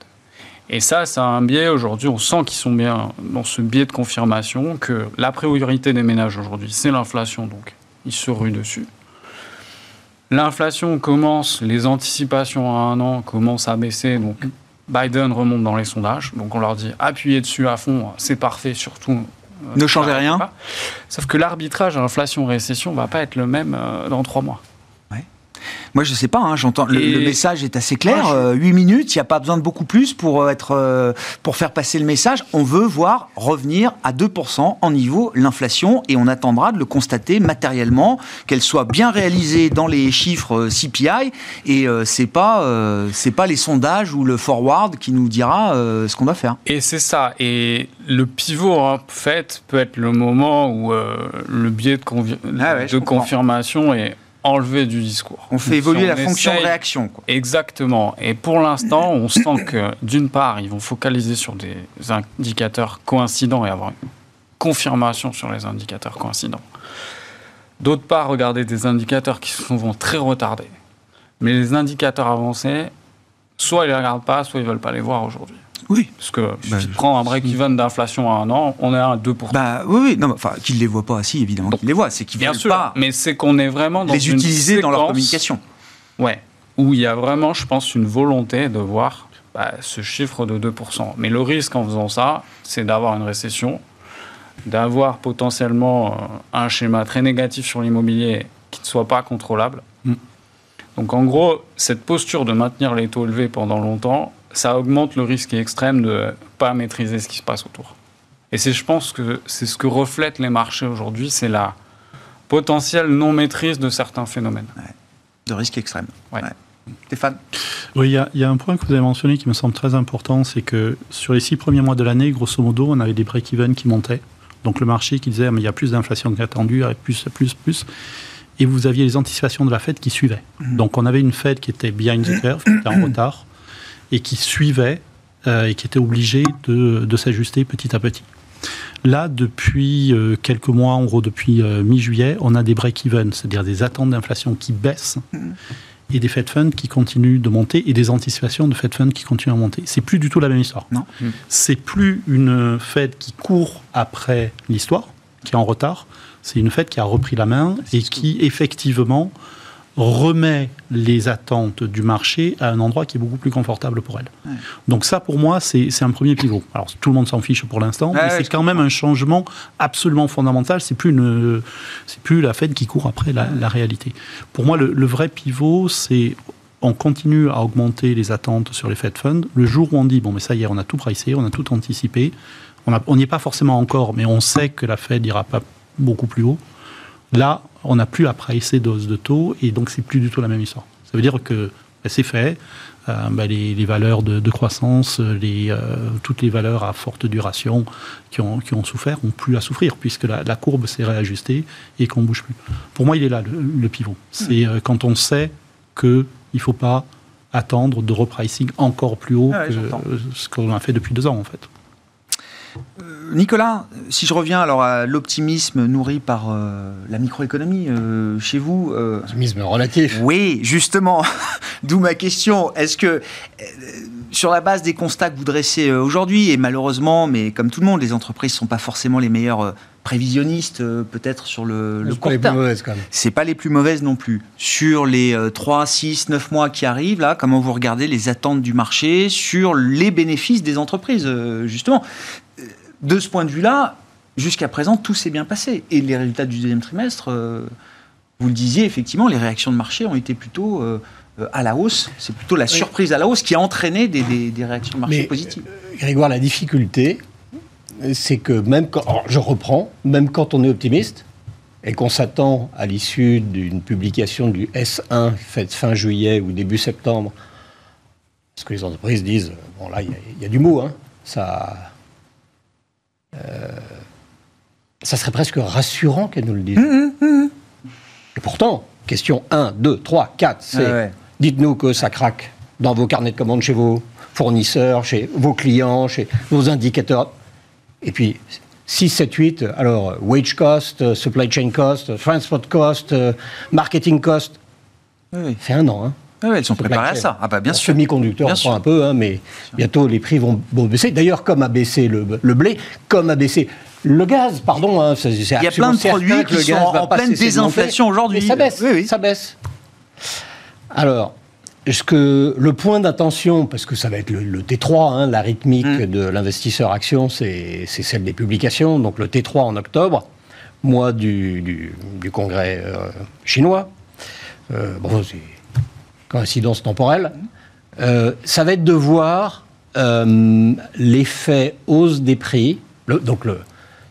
Et ça, c'est un biais aujourd'hui, on sent qu'ils sont bien dans ce biais de confirmation, que la priorité des ménages aujourd'hui, c'est l'inflation, donc ils se ruent dessus. L'inflation commence, les anticipations à un an commencent à baisser, donc Biden remonte dans les sondages, donc on leur dit appuyez dessus à fond, c'est parfait, surtout. euh, Ne changez rien. pas. Sauf que l'arbitrage inflation-récession va pas être le même euh, dans trois mois. Moi, je sais pas, hein, j'entends. Le, message est assez clair. Moi, je- euh, 8 minutes, il n'y a pas besoin de beaucoup plus pour, euh, être, euh, pour faire passer le message. On veut voir revenir à 2% en niveau l'inflation et on attendra de le constater matériellement, qu'elle soit bien réalisée dans les chiffres euh, CPI. Et euh, c'est pas, euh, c'est pas les sondages ou le forward qui nous dira euh, ce qu'on va faire. Et c'est ça. Et le pivot, en fait, peut être le moment où euh, le biais de, convi- Ah ouais, de confirmation est enlevé du discours. On fait Donc, évoluer si la on fonction réaction. quoi. Exactement. Et pour l'instant, on sent que, d'une part, ils vont focaliser sur des indicateurs coïncidents et avoir une confirmation sur les indicateurs coïncidents. D'autre part, regarder des indicateurs qui sont souvent très retardés. Mais les indicateurs avancés, soit ils ne les regardent pas, soit ils ne veulent pas les voir aujourd'hui. Oui. Parce que Bah, si tu prends un break-even d'inflation à un an, on est à 2%. Bah oui, oui. Non, enfin, qu'ils les voient pas, si évidemment qu'ils les voient. C'est qu'ils Bien veulent sûr, pas mais c'est qu'on est vraiment dans les une utiliser dans leur communication. Ouais, où il y a vraiment, je pense, une volonté de voir bah, ce chiffre de 2%. Mais le risque en faisant ça, c'est d'avoir une récession, d'avoir potentiellement euh, un schéma très négatif sur l'immobilier qui ne soit pas contrôlable. Mm. Donc en gros, cette posture de maintenir les taux élevés pendant longtemps, ça augmente le risque extrême de ne pas maîtriser ce qui se passe autour. Et c'est, je pense que c'est ce que reflètent les marchés aujourd'hui, c'est la potentielle non-maîtrise de certains phénomènes. De risque extrême. Ouais. Stéphane? Oui, il y, a- il y a un point que vous avez mentionné qui me semble très important, c'est que sur les six premiers mois de l'année, grosso modo, on avait des break-even qui montaient. Donc le marché qui disait, mais il y a plus d'inflation qu'attendu, avec plus, plus, plus. Et vous aviez les anticipations de la Fed qui suivaient. Donc on avait une Fed qui était behind the curve, qui était en *clears throat* retard, et qui suivait euh, et qui était obligée de, de s'ajuster petit à petit. Là, depuis euh, quelques mois, en gros depuis euh, mi-juillet, on a des break-even, c'est-à-dire des attentes d'inflation qui baissent et des Fed Funds qui continuent de monter et des anticipations de Fed Funds qui continuent à monter. C'est plus du tout la même histoire. Non. Mm. C'est plus une Fed qui court après l'histoire, qui est en retard. C'est une Fed qui a repris la main et qui effectivement remet les attentes du marché à un endroit qui est beaucoup plus confortable pour elle. Ouais. Donc ça, pour moi, c'est un premier pivot. Alors tout le monde s'en fiche pour l'instant, Ouais, mais ouais, c'est quand même un changement absolument fondamental. C'est plus une, c'est plus la Fed qui court après la, la réalité. Pour moi, le, le vrai pivot, c'est on continue à augmenter les attentes sur les Fed Funds. Le jour où on dit bon, mais ça y est, on a tout pricé, on a tout anticipé. On n'y est pas forcément encore, mais on sait que la Fed ira pas beaucoup plus haut. Là, on n'a plus à pricer dose de taux et donc c'est plus du tout la même histoire. Ça veut dire que ben, c'est fait. Euh, ben, les, les valeurs de, de croissance, les, euh, toutes les valeurs à forte duration qui ont, qui ont souffert ont plus à souffrir puisque la, la courbe s'est réajustée et qu'on bouge plus. Pour moi, il est là le, le pivot. C'est euh, quand on sait qu'il ne faut pas attendre de repricing encore plus haut Ah ouais, que euh, ce qu'on a fait depuis deux ans en fait. Nicolas, si je reviens alors à l'optimisme nourri par euh, la microéconomie euh, chez vous, euh, Optimisme relatif. oui, justement, *laughs* d'où ma question. Est-ce que, euh, sur la base des constats que vous dressez euh, aujourd'hui, et malheureusement, mais comme tout le monde, les entreprises ne sont pas forcément les meilleures euh, prévisionnistes, euh, peut-être sur le, le C'est pas court les plus mauvaises, quand même. C'est pas les plus mauvaises non plus. Sur les euh, 3, 6, 9 mois qui arrivent, là, comment vous regardez les attentes du marché sur les bénéfices des entreprises, euh, justement? Euh, De ce point de vue-là, jusqu'à présent, tout s'est bien passé. Et les résultats du deuxième trimestre, euh, vous le disiez, effectivement, les réactions de marché ont été plutôt euh, euh, à la hausse. C'est plutôt la surprise à la hausse qui a entraîné des, des- des réactions de marché Mais, positives. Grégoire, la difficulté, c'est que même quand, je reprends, même quand on est optimiste et qu'on s'attend à l'issue d'une publication du S1 faite fin juillet ou début septembre, parce que les entreprises disent, bon là, il y a- il y, a du mot, hein, ça, ça serait presque rassurant qu'elles nous le disent. Et pourtant, question 1, 2, 3, 4, c'est Ouais, ouais. dites-nous que ça craque dans vos carnets de commandes chez vos fournisseurs, chez vos clients, chez vos indicateurs. Et puis, 6, 7, 8, alors, euh, wage cost, euh, supply chain cost, euh, transport cost, euh, marketing cost. Oui, fait un an, hein. Oui, oui, elles sont préparées à ça. Ah bah bien sûr. Semi-conducteur, Bien on sûr. prend un peu, hein, mais bientôt les prix vont, vont baisser. D'ailleurs, comme a baissé le, le blé, comme a baissé le gaz, pardon. hein, c'est- Il y a plein de produits qui sont en pleine désinflation aujourd'hui. Ça baisse, Oui, oui. ça baisse. Alors, est-ce que le point d'attention, parce que ça va être le, le T3, hein, la rythmique Mm. de l'investisseur action, c'est celle des publications, donc le T3 en octobre, mois du, du- du congrès euh, chinois. Euh, bon, c'est coïncidence temporelle. Euh, ça va être de voir euh, l'effet hausse des prix, le- donc le,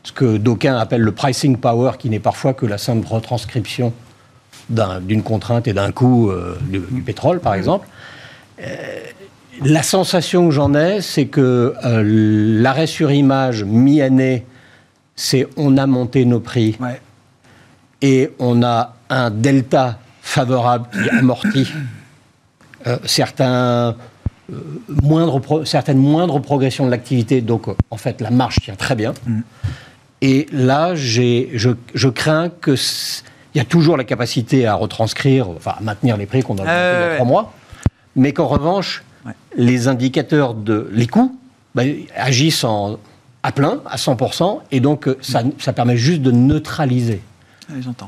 ce que d'aucuns appellent le pricing power, qui n'est parfois que la simple retranscription d'un- d'une contrainte et d'un coût euh, du, du pétrole, par exemple. La sensation que j'en ai, c'est que l'arrêt sur image mi-année, c'est on a monté nos prix Ouais. et on a un delta favorable qui amortit euh, certains, euh, moindres pro- certaines moindres progressions de l'activité. Donc, euh, en fait, la marche tient très bien. Et là, j'ai- je, je crains que il y a toujours la capacité à retranscrire, enfin, à maintenir les prix qu'on a augmentés il y a trois mois, mais qu'en revanche, Ouais. les indicateurs de les coûts ben, agissent en, à plein, à 100%, et donc euh, ça, ça permet juste de neutraliser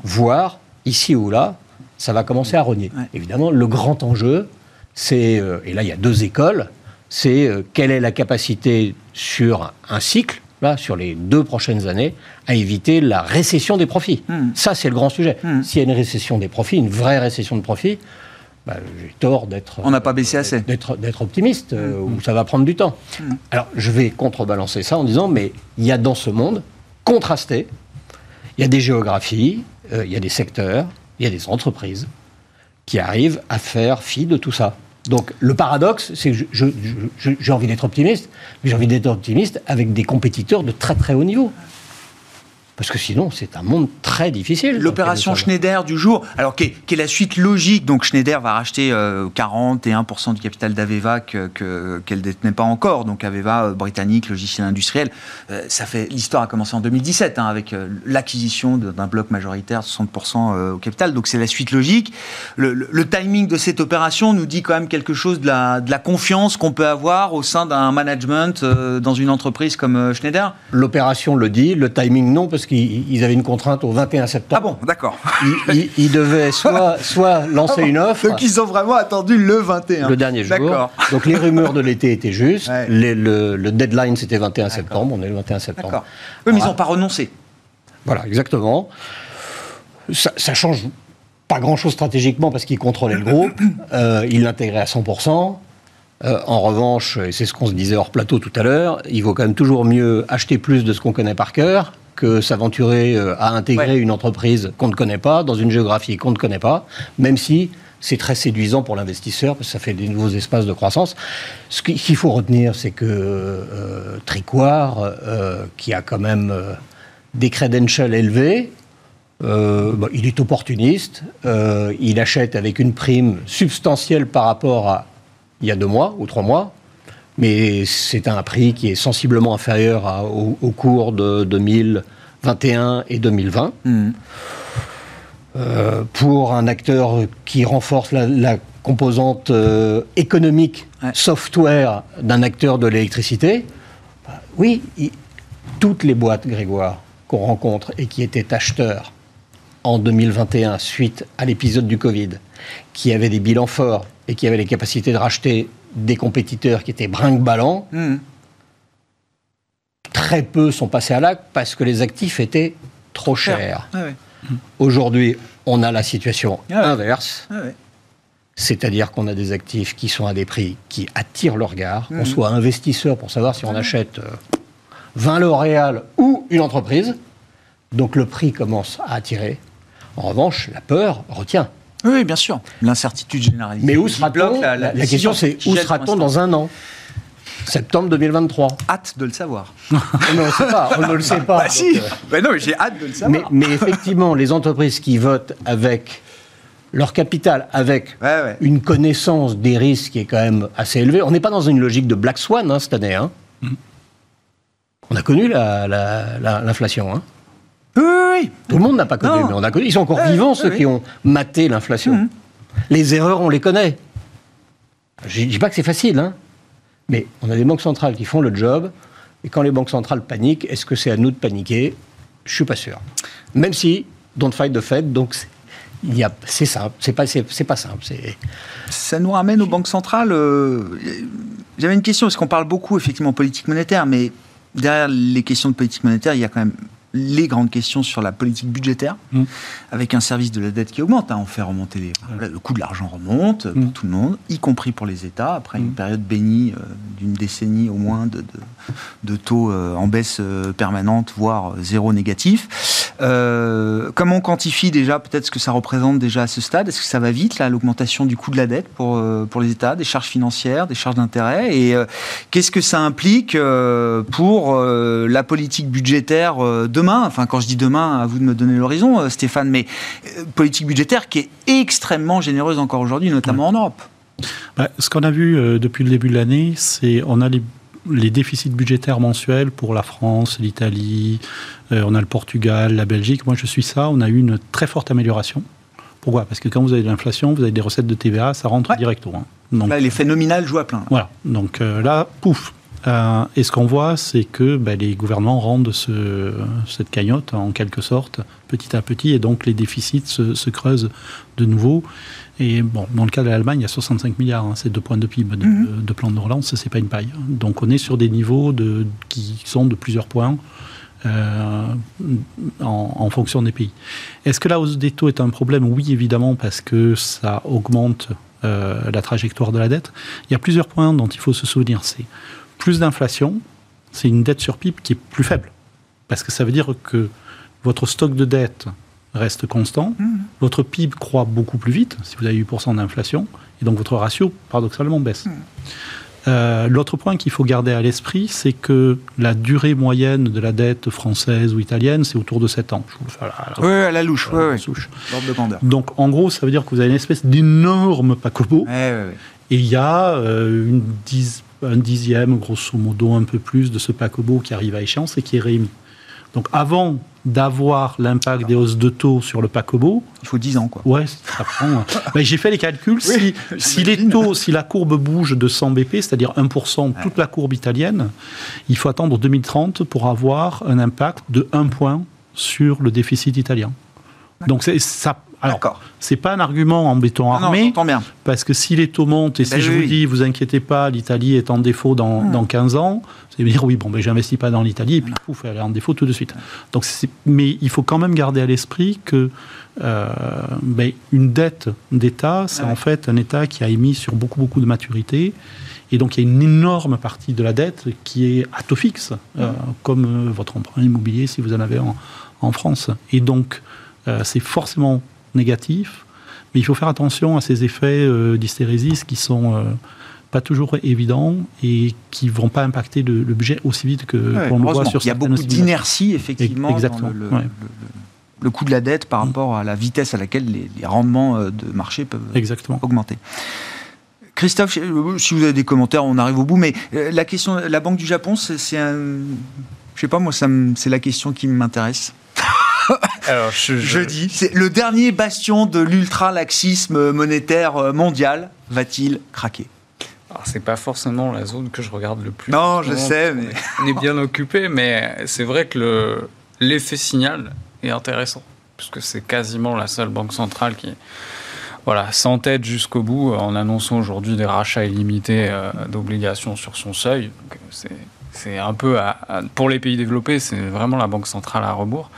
voire ici ou là, ça va commencer à rogner. Ouais. Évidemment, le grand enjeu, c'est, euh, et là il y a deux écoles, c'est euh, quelle est la capacité sur un cycle, là, sur les deux prochaines années, à éviter la récession des profits. Hmm. Ça, c'est le grand sujet. Hmm. S'il y a une récession des profits, une vraie récession de profits, bah, j'ai tort d'être. On n'a pas baissé assez. D'être, optimiste, euh, ou ça va prendre du temps. Alors, je vais contrebalancer ça en disant, mais il y a dans ce monde, contrasté, il y a des géographies, euh, il y a des secteurs, il y a des entreprises qui arrivent à faire fi de tout ça. Donc le paradoxe, c'est que j'ai envie d'être optimiste, mais j'ai envie d'être optimiste avec des compétiteurs de très très haut niveau. Parce que sinon, c'est un monde très difficile. L'opération Schneider du jour, alors qui est, qui est la suite logique, donc Schneider va racheter euh, 41% du capital d'Aveva que- que- qu'elle détenait pas encore, donc Aveva euh, britannique, logiciel industriel. Euh, ça fait l'histoire a commencé en 2017 hein, avec euh, l'acquisition d'un bloc majoritaire, 60% euh, au capital, donc c'est la suite logique. Le, le- le timing de cette opération nous dit quand même quelque chose de la, de la confiance qu'on peut avoir au sein d'un management euh, dans une entreprise comme euh, Schneider. L'opération le dit, le timing non, parce qu'ils ils avaient une contrainte au 21 Ah septembre. bon, d'accord. Ils, ils- ils devaient *laughs* soit, soit lancer une offre. Donc ils ont vraiment attendu le 21. Le dernier jour. D'accord. Donc les rumeurs de l'été étaient justes. Ouais. Les- le, le deadline c'était 21 septembre. On est le 21 septembre. D'accord. Oui, mais ils n'ont pas renoncé. Voilà, exactement. Ça, ça change pas grand-chose stratégiquement parce qu'ils contrôlaient le groupe. *coughs* Euh, ils l'intégraient à 100%. Euh, en revanche, et c'est ce qu'on se disait hors plateau tout à l'heure, il vaut quand même toujours mieux acheter plus de ce qu'on connaît par cœur que s'aventurer euh, à intégrer Ouais. une entreprise qu'on ne connaît pas, dans une géographie qu'on ne connaît pas, même si c'est très séduisant pour l'investisseur, parce que ça fait des nouveaux espaces de croissance. Ce qui- qu'il faut retenir, c'est que euh, Tricoire, euh, qui a quand même euh, des credentials élevés, bon, il est opportuniste, il achète avec une prime substantielle par rapport à il y a deux mois ou trois mois, mais c'est un prix qui est sensiblement inférieur à- au, au cours de 2021 et 2020. Euh, pour un acteur qui renforce la, la composante euh, économique, Ouais. software d'un acteur de l'électricité, bah, oui, il- toutes les boîtes, Grégoire, qu'on rencontre et qui étaient acheteurs en 2021 suite à l'épisode du Covid, qui avaient des bilans forts et qui avaient les capacités de racheter des compétiteurs qui étaient brinque-ballants, Mhm. très peu sont passés à l'acte parce que les actifs étaient trop chers. Ouais, ouais. Aujourd'hui, on a la situation Ah ouais. inverse. Ouais. C'est-à-dire qu'on a des actifs qui sont à des prix qui attirent le regard, Mhm. qu'on soit investisseur pour savoir si on achète euh, 20 L'Oréal ou une entreprise. Donc le prix commence à attirer. En revanche, la peur retient. Oui, bien sûr. L'incertitude généralisée. Mais où sera-t-on la, la- la question, c'est où sera-t-on dans un an Septembre 2023. Hâte de le savoir. *laughs* Mais on pas. On ne le sait pas. Bah si Donc, euh, Bah non, mais j'ai hâte de le savoir. mais effectivement, les entreprises qui votent avec leur capital, avec Ouais, ouais. une connaissance des risques qui est quand même assez élevée. On n'est pas dans une logique de Black Swan hein, cette année. hein. On a connu la- la- la- l'inflation. hein. Oui, oui, oui. Tout le monde n'a pas connu, Non. mais on a connu. Ils sont encore Ouais, vivants, ceux qui ont maté l'inflation. Mhm. Les erreurs, on les connaît. Je ne dis pas que c'est facile, hein, mais on a des banques centrales qui font le job. Et quand les banques centrales paniquent, est-ce que c'est à nous de paniquer? Je suis pas sûr. Même si, don't fight the Fed, donc c'est- simple. C'est pas, pas simple. Ça nous ramène aux banques centrales. euh, J'avais une question, parce qu'on parle beaucoup effectivement politique monétaire, mais derrière les questions de politique monétaire, il y a quand même les grandes questions sur la politique budgétaire, Mm. avec un service de la dette qui augmente. hein. On fait remonter les... Le coût de l'argent remonte pour Mm. tout le monde, y compris pour les États, après une Mm. période bénie euh, d'une décennie au moins de, de, de taux euh, en baisse euh, permanente, voire zéro négatif. Comment on quantifie déjà peut-être ce que ça représente déjà à ce stade Est-ce que ça va vite, là, l'augmentation du coût de la dette pour, pour les États, des charges financières, des charges d'intérêt? Et qu'est-ce que ça implique pour la politique budgétaire euh, demain Enfin, quand je dis demain, à vous de me donner l'horizon, euh, Stéphane, mais euh, politique budgétaire qui est extrêmement généreuse encore aujourd'hui, notamment en Europe. Bah, ce qu'on a vu euh, depuis le début de l'année, c'est on a les, les déficits budgétaires mensuels pour la France, l'Italie, euh, on a le Portugal, la Belgique. Moi, je suis ça. On a eu une très forte amélioration. Pourquoi? Parce que quand vous avez de l'inflation, vous avez des recettes de TVA, ça rentre Ouais. directement. hein. Donc, Là, l'effet nominal joue à plein. Voilà, donc euh, là, pouf. Euh, et ce qu'on voit, c'est que ben, les gouvernements rendent ce- cette cagnotte en quelque sorte, petit à petit, et donc les déficits se, se creusent de nouveau. Et bon, dans le cas de l'Allemagne, il y a 65 milliards, hein, c'est deux points de PIB de, Mhm. de plan de relance, c'est pas une paille. Donc on est sur des niveaux de, qui sont de plusieurs points. euh, en, en fonction des pays. Est-ce que la hausse des taux est un problème? Oui, évidemment, parce que ça augmente la trajectoire de la dette. Il y a plusieurs points dont il faut se souvenir. C'est plus d'inflation, c'est une dette sur PIB qui est plus faible. Parce que ça veut dire que votre stock de dette reste constant, mmh. votre PIB croît beaucoup plus vite, si vous avez 8% d'inflation, et donc votre ratio, paradoxalement, baisse. Mmh. Euh, l'autre point qu'il faut garder à l'esprit, c'est que la durée moyenne de la dette française ou italienne, c'est autour de 7 ans. Je vous à la, oui, à la louche. oui, de Donc, en gros, ça veut dire que vous avez une espèce d'énorme paquebot. et il y a euh, une un dixième, grosso modo, un peu plus de ce paquebot qui arrive à échéance et qui est réémis. Donc avant d'avoir l'impact des hausses de taux sur le paquebot. Il faut 10 ans, quoi. Ouais, ça prend. *laughs* Ben, j'ai fait les calculs. si, si les taux, si la courbe bouge de 100 BP, c'est-à-dire 1%, toute la courbe italienne, il faut attendre 2030 pour avoir un impact de 1 point sur le déficit italien. Donc ça alors, c'est pas un argument en béton armé, parce que si les taux montent, et si ben je vous dis, vous inquiétez pas, l'Italie est en défaut dans, hmm. dans 15 ans, vous allez me dire, oui, bon, ben, j'investis pas dans l'Italie, et puis, pouf, elle est en défaut tout de suite. Donc, mais il faut quand même garder à l'esprit que euh, ben, une dette d'État, c'est en fait un État qui a émis sur beaucoup, beaucoup de maturité, et donc, il y a une énorme partie de la dette qui est à taux fixe, euh, comme euh, votre emprunt immobilier si vous en avez en, en France. Et donc, c'est forcément négatif, mais il faut faire attention à ces effets euh, d'hystérésis qui sont euh, pas toujours évidents et qui vont pas impacter le, budget aussi vite que qu'on le voit sur Il y a beaucoup d'inertie, effectivement, Exactement. dans le, coût de la dette par mm. rapport à la vitesse à laquelle les, rendements euh, de marché peuvent Exactement. augmenter. Christophe, si vous avez des commentaires, on arrive au bout, mais la question, la Banque du Japon, c'est un... Je sais pas, moi, c'est la question qui m'intéresse. Alors, je, dis, c'est le dernier bastion de l'ultra-laxisme monétaire euh, mondial va-t-il craquer? C'est pas forcément la zone que je regarde le plus. Non, je sais, mais on est bien occupé, mais c'est vrai que l'effet signal est intéressant, puisque c'est quasiment la seule banque centrale qui voilà, s'entête jusqu'au bout en annonçant aujourd'hui des rachats illimités euh, d'obligations sur son seuil. C'est un peu, pour les pays développés, c'est vraiment la banque centrale à rebours.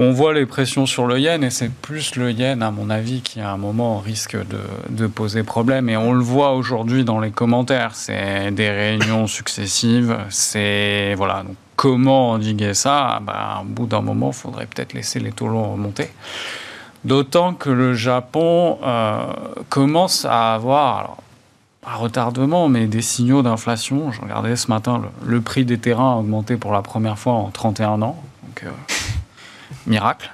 On voit les pressions sur le yen et c'est plus le yen, à mon avis, qui à un moment risque de, poser problème. Et on le voit aujourd'hui dans les commentaires. C'est des réunions successives. C'est voilà. Comment endiguer ça? Bah, Au bout d'un moment, il faudrait peut-être laisser les taux longs remonter. D'autant que le Japon euh, commence à avoir, alors, pas retardement, mais des signaux d'inflation. Je regardais ce matin, le, prix des terrains a augmenté pour la première fois en 31 ans. Donc, euh, miracle.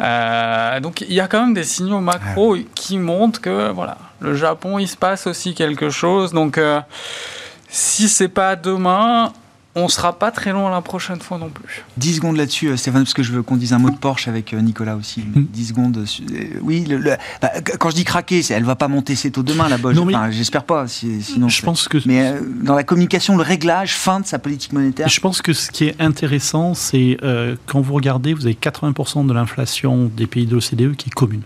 Euh, donc il y a quand même des signaux macro qui montrent que voilà, le Japon, il se passe aussi quelque chose. Donc euh, si c'est pas demain, on sera pas très loin la prochaine fois non plus. 10 secondes là-dessus, euh, Stéphane, parce que je veux qu'on dise un mot de Porsche avec euh, Nicolas aussi. 10 hmm. secondes. Euh, oui, bah, quand je dis craquer, elle va pas monter ses taux demain, la Bosch. J'espère pas. sinon, je pense que. Mais dans la communication, le réglage, fin de sa politique monétaire. Je pense que ce qui est intéressant, c'est quand vous regardez, vous avez 80% de l'inflation des pays de l'OCDE qui est commune.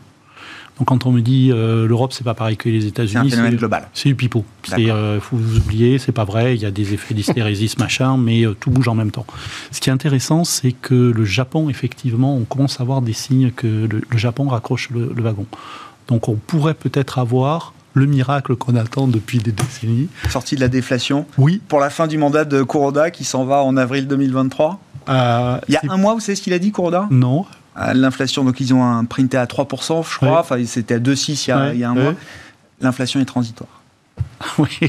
Donc quand on me dit euh, l'Europe, c'est pas pareil que les États-Unis, c'est global. C'est du pipeau. Il euh, faut vous oublier, c'est pas vrai. Il y a des effets d'hystérésis, machin, mais euh, tout bouge en même temps. Ce qui est intéressant, c'est que le Japon, effectivement, on commence à voir des signes que le, Japon raccroche le, wagon. Donc on pourrait peut-être avoir le miracle qu'on attend depuis des décennies. Sortie de la déflation. Oui. Pour la fin du mandat de Kuroda qui s'en va en avril 2023. Il y a un mois, vous savez ce qu'il a dit, Kuroda? Non l'inflation, donc ils ont un printé à 3%, je crois, enfin c'était à 2,6 il, y a, il y a un mois. L'inflation est transitoire. Oui. *laughs*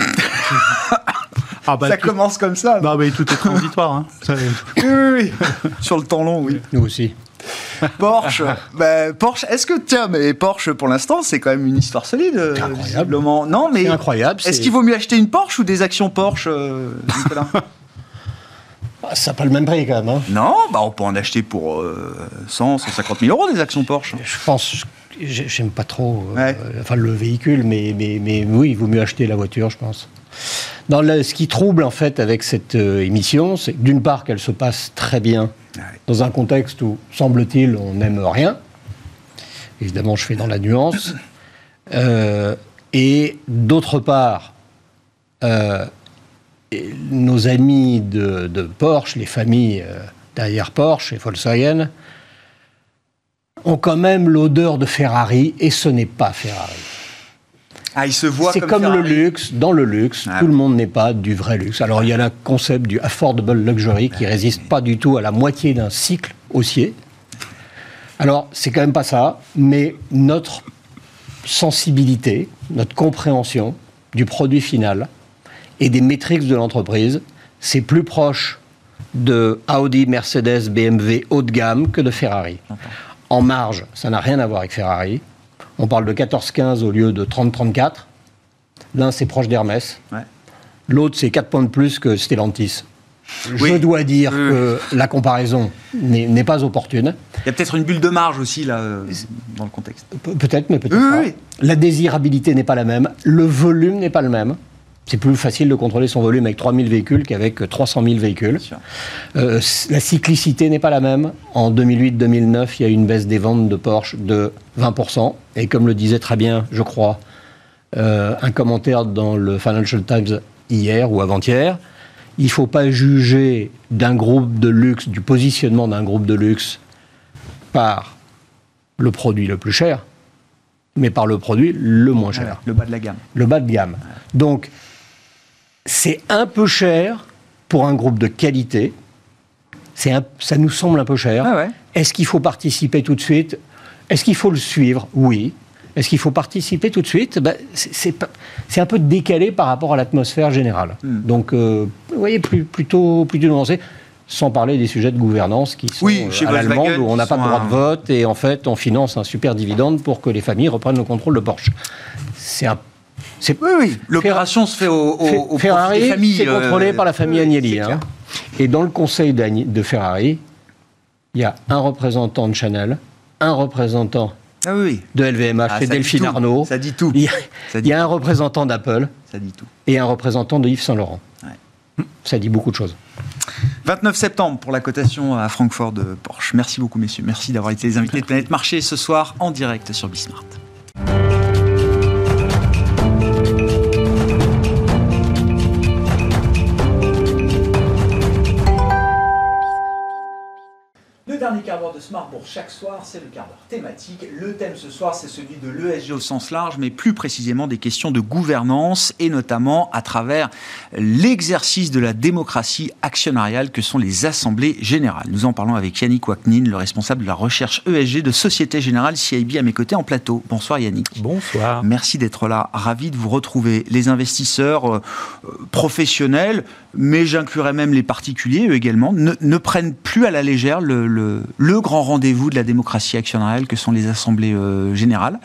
Ah bah, ça commence comme ça. Non, mais tout est transitoire. Hein. *laughs* oui, oui, oui. Sur le temps long, oui. Nous aussi. *laughs* Porsche, bah, Porsche. Est-ce que tiens, mais Porsche pour l'instant, c'est quand même une histoire solide, incroyable. Non, mais incroyable. Est-ce qu'il vaut mieux acheter une Porsche ou des actions Porsche, euh, Nicolas? ah, ça n'a pas le même prix quand même. Hein. Non, bah on peut en acheter pour 100, 150 000 euros des actions Porsche. Je pense, j'aime pas trop euh, enfin, le véhicule, mais, mais, mais, oui, il vaut mieux acheter la voiture, je pense. Dans ce qui trouble en fait avec cette euh, émission, c'est d'une part qu'elle se passe très bien dans un contexte où, semble-t-il, on n'aime rien. Évidemment, je fais dans la nuance. Euh, et d'autre part, nos amis de, Porsche, les familles euh, derrière Porsche et Volkswagen, ont quand même l'odeur de Ferrari, et ce n'est pas Ferrari. Ah, il se voit C'est comme, le luxe. Dans le luxe, Ah tout oui. le monde n'est pas du vrai luxe. Alors, il y a le concept du affordable luxury qui résiste pas du tout à la moitié d'un cycle haussier. Alors, c'est quand même pas ça, mais notre sensibilité, notre compréhension du produit final et des métriques de l'entreprise, c'est plus proche de Audi, Mercedes, BMW haut de gamme que de Ferrari. En marge, ça n'a rien à voir avec Ferrari. On parle de 14-15 au lieu de 30-34. L'un, c'est proche d'Hermès. Ouais. L'autre, c'est 4 points de plus que Stellantis. Je dois dire que la comparaison n'est pas opportune. Il y a peut-être une bulle de marge aussi, là, euh, dans le contexte. Pe- Peut-être, mais peut-être Oui, pas. oui. La désirabilité n'est pas la même. Le volume n'est pas le même. C'est plus facile de contrôler son volume avec 3000 véhicules qu'avec 300 000 véhicules. Euh, la cyclicité n'est pas la même. En 2008-2009, il y a eu une baisse des ventes de Porsche de 20%. Et comme le disait très bien, je crois, euh, un commentaire dans le Financial Times hier ou avant-hier, il ne faut pas juger d'un groupe de luxe, du positionnement d'un groupe de luxe par le produit le plus cher, mais par le produit le moins cher Le bas de la gamme. le bas de gamme. Donc, c'est un peu cher pour un groupe de qualité. C'est un- ça nous semble un peu cher. Ah ouais. Est-ce qu'il faut participer tout de suite? Est-ce qu'il faut le suivre? Oui. Est-ce qu'il faut participer tout de suite? Ben, c'est- C'est pas- c'est un peu décalé par rapport à l'atmosphère générale. Hmm. Donc, euh, vous voyez, plus, plutôt, plutôt nuancé. Sans parler des sujets de gouvernance qui sont Oui, euh, chez à l'allemande où on n'a pas de droit un- de vote et en fait on finance un super dividende pour que les familles reprennent le contrôle de Porsche. C'est un, c'est Oui, oui. L'opération se fait au, Ferrari, des familles. c'est contrôlé euh, par la famille Agnelli. hein. Et dans le conseil de Ferrari, il y a un représentant de Chanel, un représentant Ah oui, de LVMH, Ah, c'est ça dit Delphine tout. Arnaud. Ça dit tout. Il y a, Ça il dit, y a un représentant d'Apple ça dit tout. et un représentant de Yves Saint Laurent. Ouais. Ça dit beaucoup de choses. 29 septembre pour la cotation à Francfort de Porsche. Merci beaucoup, messieurs. Merci d'avoir été les invités de Planète Marché ce soir en direct sur Bismart. Quart d'heure de chaque soir, c'est le quart d'heure thématique. Le thème ce soir, c'est celui de l'ESG au sens large, mais plus précisément des questions de gouvernance et notamment à travers l'exercice de la démocratie actionnariale que sont les assemblées générales. Nous en parlons avec Yannick Waknin, le responsable de la recherche ESG de Société Générale CIB à mes côtés en plateau. Bonsoir Yannick. Bonsoir. Merci d'être là. Ravi de vous retrouver. Les investisseurs euh, euh, professionnels, mais j'inclurais même les particuliers, eux également, ne, ne prennent plus à la légère le, le- le grand rendez-vous de la démocratie actionnariale que sont les assemblées euh, générales.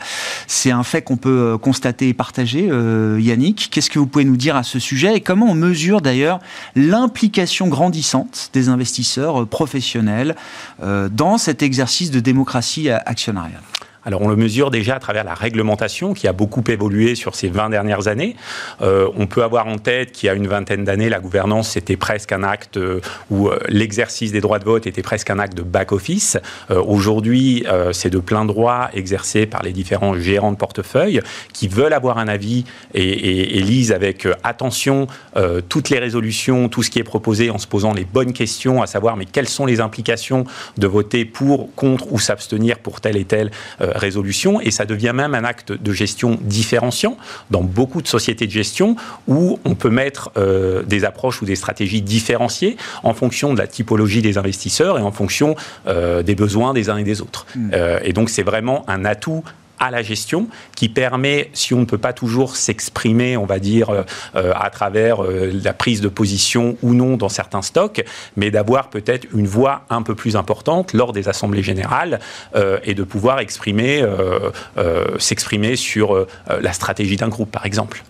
C'est un fait qu'on peut euh, constater et partager. Euh, Yannick, qu'est-ce que vous pouvez nous dire à ce sujet et comment on mesure d'ailleurs l'implication grandissante des investisseurs professionnels dans cet exercice de démocratie actionnariale? Alors on le mesure déjà à travers la réglementation qui a beaucoup évolué sur ces 20 dernières années. Euh, on peut avoir en tête qu'il y a une vingtaine d'années, la gouvernance c'était presque un acte euh, où euh, l'exercice des droits de vote était presque un acte de back-office. Euh, Aujourd'hui, euh, c'est de plein droit exercé par les différents gérants de portefeuille qui veulent avoir un avis et, et- et lisent avec euh, attention toutes les résolutions, tout ce qui est proposé en se posant les bonnes questions, à savoir mais quelles sont les implications de voter pour, contre ou s'abstenir pour telle et telle résolution. Et ça devient même un acte de gestion différenciant dans beaucoup de sociétés de gestion où on peut mettre euh, des approches ou des stratégies différenciées en fonction de la typologie des investisseurs et en fonction euh, des besoins des uns et des autres. Euh, et donc c'est vraiment un atout à la gestion qui permet, si on ne peut pas toujours s'exprimer, on va dire, euh, euh, à travers euh, la prise de position ou non dans certains stocks, mais d'avoir peut-être une voix un peu plus importante lors des assemblées générales et de pouvoir exprimer, s'exprimer sur la stratégie d'un groupe, par exemple.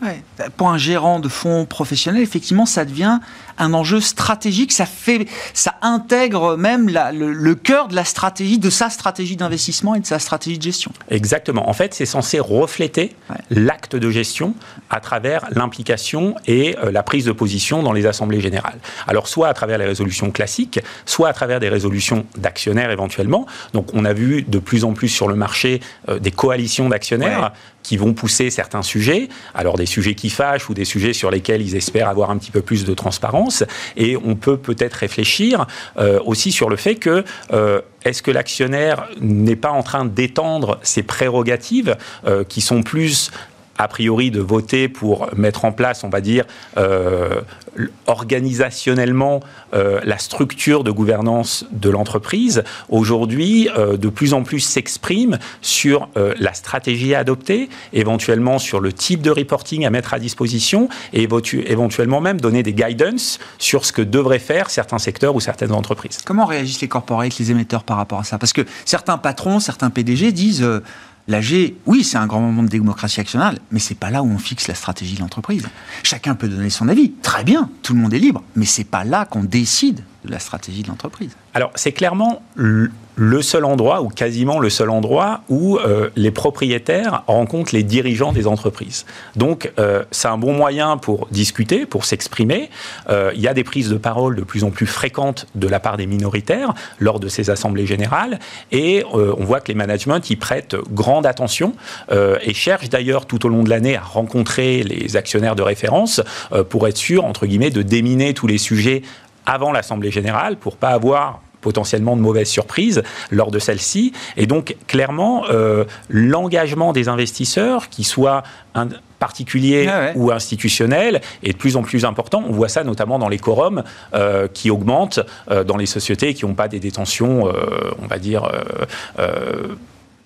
Pour un gérant de fonds professionnel, effectivement, ça devient un enjeu stratégique. Ça fait, ça intègre même la- le, le cœur de la stratégie, de sa stratégie d'investissement et de sa stratégie de gestion. Exactement. En fait, c'est censé refléter Ouais. l'acte de gestion à travers l'implication et euh, la prise de position dans les assemblées générales. Alors, soit à travers les résolutions classiques, soit à travers des résolutions d'actionnaires éventuellement. Donc, on a vu de plus en plus sur le marché euh, des coalitions d'actionnaires Ouais. qui vont pousser certains sujets, alors des sujets qui fâchent ou des sujets sur lesquels ils espèrent avoir un petit peu plus de transparence. Et on peut peut-être réfléchir euh, aussi sur le fait que euh, est-ce que l'actionnaire n'est pas en train d'étendre ses prérogatives euh, qui sont plus a priori de voter pour mettre en place, on va dire, euh, organisationnellement euh, la structure de gouvernance de l'entreprise, aujourd'hui, euh, de plus en plus s'exprime sur la stratégie à adopter, éventuellement sur le type de reporting à mettre à disposition et éventuellement même donner des guidance sur ce que devraient faire certains secteurs ou certaines entreprises. Comment réagissent les corporates, les émetteurs par rapport à ça? Parce que certains patrons, certains PDG disent L'AG, oui, c'est un grand moment de démocratie actionnelle, mais c'est pas là où on fixe la stratégie de l'entreprise. Chacun peut donner son avis, très bien, tout le monde est libre, mais c'est pas là qu'on décide de la stratégie de l'entreprise. Alors, c'est clairement le seul endroit, ou quasiment le seul endroit, où euh, les propriétaires rencontrent les dirigeants des entreprises. Donc, euh, c'est un bon moyen pour discuter, pour s'exprimer. Euh, il y a des prises de parole de plus en plus fréquentes de la part des minoritaires lors de ces assemblées générales, et on voit que les managements y prêtent grande attention et cherchent d'ailleurs tout au long de l'année à rencontrer les actionnaires de référence pour être sûr, entre guillemets, de déminer tous les sujets avant l'Assemblée générale pour pas avoir potentiellement de mauvaises surprises lors de celle-ci. Et donc, clairement, euh, l'engagement des investisseurs, qui soit un particulier ah ou institutionnel est de plus en plus important. On voit ça notamment dans les quorums euh, qui augmentent euh, dans les sociétés qui n'ont pas des détentions, on va dire,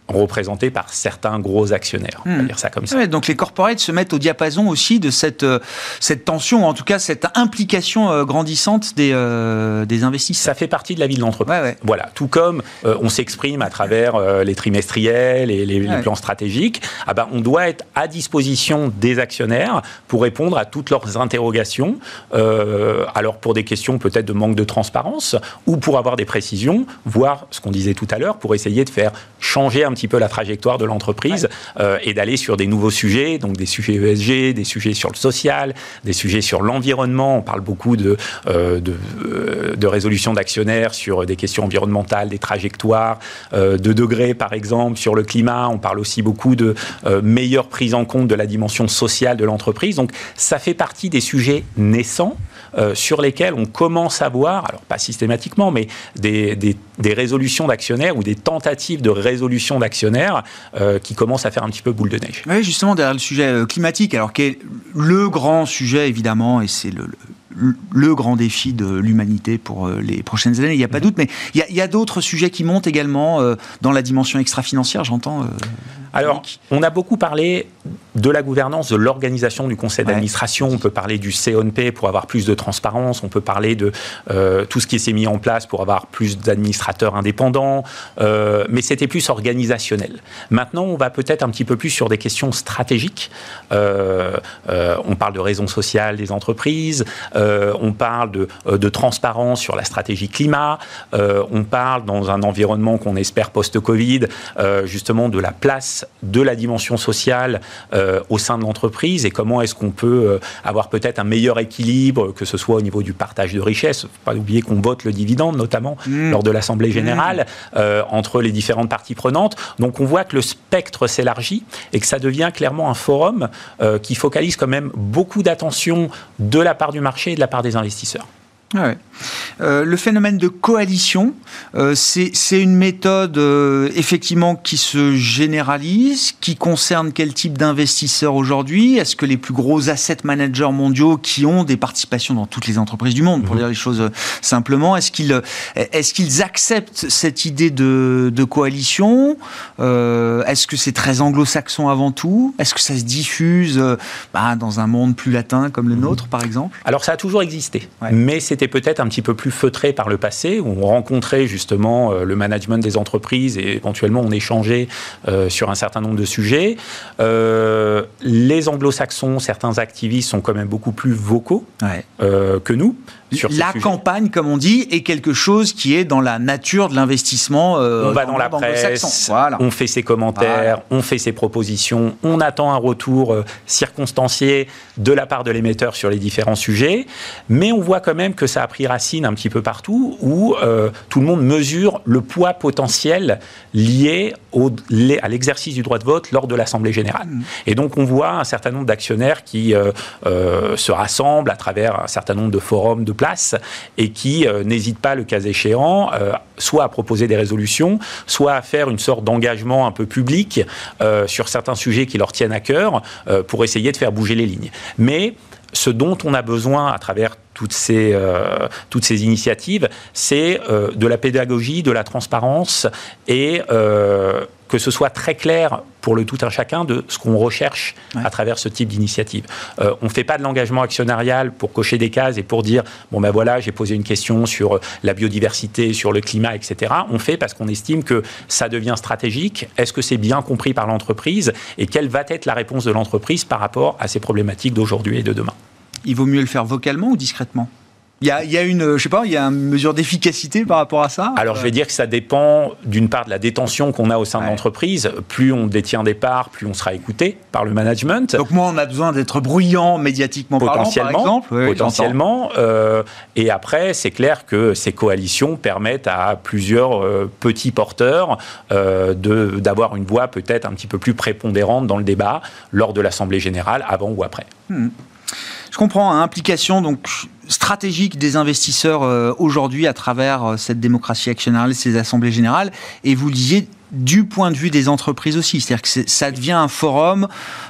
représentés par certains gros actionnaires. On va hmm. dire ça comme ça. donc les corporates se mettent au diapason aussi de cette, euh, cette tension, en tout cas cette implication euh, grandissante des, euh, des investisseurs. Ça fait partie de la vie de l'entreprise. Voilà, tout comme on s'exprime à travers les trimestriels et les, plans stratégiques, ah ben, on doit être à disposition des actionnaires pour répondre à toutes leurs interrogations. alors pour des questions peut-être de manque de transparence ou pour avoir des précisions, voire ce qu'on disait tout à l'heure, pour essayer de faire changer un petit peu la trajectoire de l'entreprise euh, et d'aller sur des nouveaux sujets, donc des sujets ESG, des sujets sur le social, des sujets sur l'environnement. On parle beaucoup de, euh, euh, de, résolution d'actionnaires sur des questions environnementales, des trajectoires, de degrés par exemple, sur le climat. On parle aussi beaucoup de meilleure prise en compte de la dimension sociale de l'entreprise. Donc ça fait partie des sujets naissants sur lesquels on commence à voir, alors pas systématiquement, mais des, des, des résolutions d'actionnaires ou des tentatives de résolution d'actionnaires euh, qui commencent à faire un petit peu boule de neige. Oui, justement, derrière le sujet euh, climatique, alors qui est le grand sujet, évidemment, et c'est le, le, grand défi de l'humanité pour euh, les prochaines années, il n'y a pas de doute, mais il y a, d'autres sujets qui montent également dans la dimension extra-financière, j'entends. Alors, on a beaucoup parlé de la gouvernance, de l'organisation du conseil d'administration. On peut parler du CONP pour avoir plus de transparence. On peut parler de euh, tout ce qui s'est mis en place pour avoir plus d'administrateurs indépendants. Euh, mais c'était plus organisationnel. Maintenant, on va peut-être un petit peu plus sur des questions stratégiques. Euh, on parle de raison sociale des entreprises. on parle de, de, transparence sur la stratégie climat. on parle dans un environnement qu'on espère post-Covid, justement de la place de la dimension sociale euh, au sein de l'entreprise et comment est-ce qu'on peut euh, avoir peut-être un meilleur équilibre, que ce soit au niveau du partage de richesses. Il ne faut pas oublier qu'on vote le dividende, notamment mmh. lors de l'Assemblée générale, mmh. euh, entre les différentes parties prenantes. Donc on voit que le spectre s'élargit et que ça devient clairement un forum qui focalise quand même beaucoup d'attention de la part du marché et de la part des investisseurs. Euh, le phénomène de coalition, euh, c'est une méthode euh, effectivement qui se généralise, qui concerne quel type d'investisseurs aujourd'hui? Est-ce que les plus gros asset managers mondiaux qui ont des participations dans toutes les entreprises du monde, pour mhm. dire les choses simplement, est-ce qu'ils est qu'ils acceptent cette idée de, de coalition? Est-ce que c'est très anglo-saxon avant tout? Est-ce que ça se diffuse bah, dans un monde plus latin comme le mhm. nôtre, par exemple? Alors ça a toujours existé, mais c'était peut-être un petit peu plus feutré par le passé, où on rencontrait justement euh, le management des entreprises et éventuellement on échangeait euh, sur un certain nombre de sujets. Euh, les anglo-saxons, certains activistes sont quand même beaucoup plus vocaux que nous la campagne, comme on dit, est quelque chose qui est dans la nature de l'investissement. Euh, on va dans, la presse, on fait ses commentaires, on fait ses propositions, on attend un retour euh, circonstancié de la part de l'émetteur sur les différents sujets, mais on voit quand même que que ça a pris racine un petit peu partout, où tout le monde mesure le poids potentiel lié au, à l'exercice du droit de vote lors de l'Assemblée générale. Mmh. Et donc, on voit un certain nombre d'actionnaires qui se rassemblent à travers un certain nombre de forums de place et qui n'hésitent pas, le cas échéant, soit à proposer des résolutions, soit à faire une sorte d'engagement un peu public sur certains sujets qui leur tiennent à cœur pour essayer de faire bouger les lignes. Mais ce dont on a besoin à travers toutes ces, euh, toutes ces initiatives, c'est euh, de la pédagogie, de la transparence et euh, que ce soit très clair pour le tout un chacun de ce qu'on recherche à travers ce type d'initiative. on ne fait pas de l'engagement actionnarial pour cocher des cases et pour dire bon ben voilà j'ai posé une question sur la biodiversité, sur le climat, etc. On fait parce qu'on estime que ça devient stratégique. Est-ce que c'est bien compris par l'entreprise et quelle va être la réponse de l'entreprise par rapport à ces problématiques d'aujourd'hui et de demain? Il vaut mieux le faire vocalement ou discrètement? Il y, a, il y a, une, je sais pas, il y a une mesure d'efficacité par rapport à ça? Alors, je vais dire que ça dépend d'une part de la détention qu'on a au sein de l'entreprise. Plus on détient des parts, plus on sera écouté par le management. Donc, moi, on a besoin d'être bruyant médiatiquement potentiellement, parlant, par exemple. potentiellement. Euh, et après, c'est clair que ces coalitions permettent à plusieurs euh, petits porteurs euh, d'avoir une voix peut-être un petit peu plus prépondérante dans le débat lors de l'Assemblée générale, avant ou après. Hmm. Je comprends, hein, implication donc stratégique des investisseurs euh, aujourd'hui à travers euh, cette démocratie actionnariale, ces assemblées générales. Et vous le disiez, du point de vue des entreprises aussi. C'est-à-dire que ça devient un forum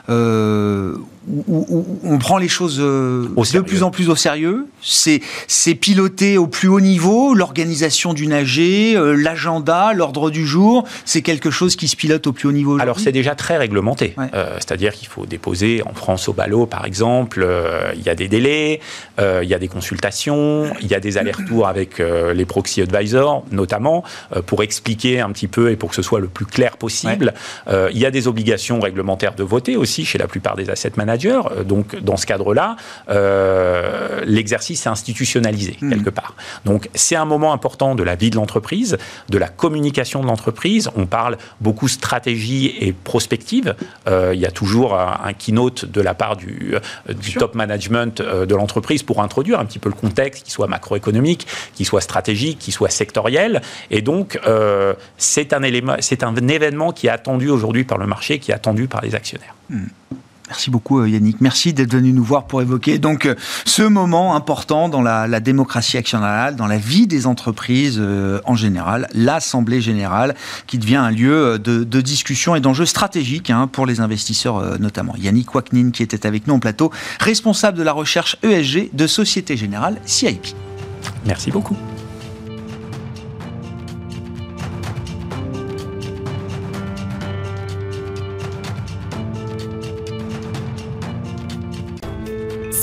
euh, où, on prend les choses euh, de plus en plus au sérieux. C'est piloté au plus haut niveau, l'organisation du AG, euh, l'agenda, l'ordre du jour, c'est quelque chose qui se pilote au plus haut niveau. Alors c'est déjà très réglementé. C'est-à-dire qu'il faut déposer en France au ballot, par exemple, il y a des délais, il y a des consultations, il y a des allers-retours avec les proxy advisors, notamment, pour expliquer un petit peu et pour que ce soit le plus clair possible. il y a des obligations réglementaires de voter aussi chez la plupart des asset managers. Euh, donc, dans ce cadre-là, euh, l'exercice est institutionnalisé hmm. quelque part. Donc, c'est un moment important de la vie de l'entreprise, de la communication de l'entreprise. On parle beaucoup stratégie et prospective. Euh, il y a toujours un, keynote de la part du, top management de l'entreprise pour introduire un petit peu le contexte, qui soit macroéconomique, qui soit stratégique, qui soit sectoriel. Et donc, c'est un élément, c'est un événement qui est attendu aujourd'hui par le marché, qui est attendu par les actionnaires. Hmm. Merci beaucoup euh, Yannick. Merci d'être venu nous voir pour évoquer donc euh, ce moment important dans la, démocratie actionnariale, dans la vie des entreprises euh, en général, l'Assemblée générale, qui devient un lieu de, discussion et d'enjeux stratégiques hein, pour les investisseurs notamment. Yannick Waknin qui était avec nous en plateau, responsable de la recherche ESG de Société Générale CIP. Merci beaucoup.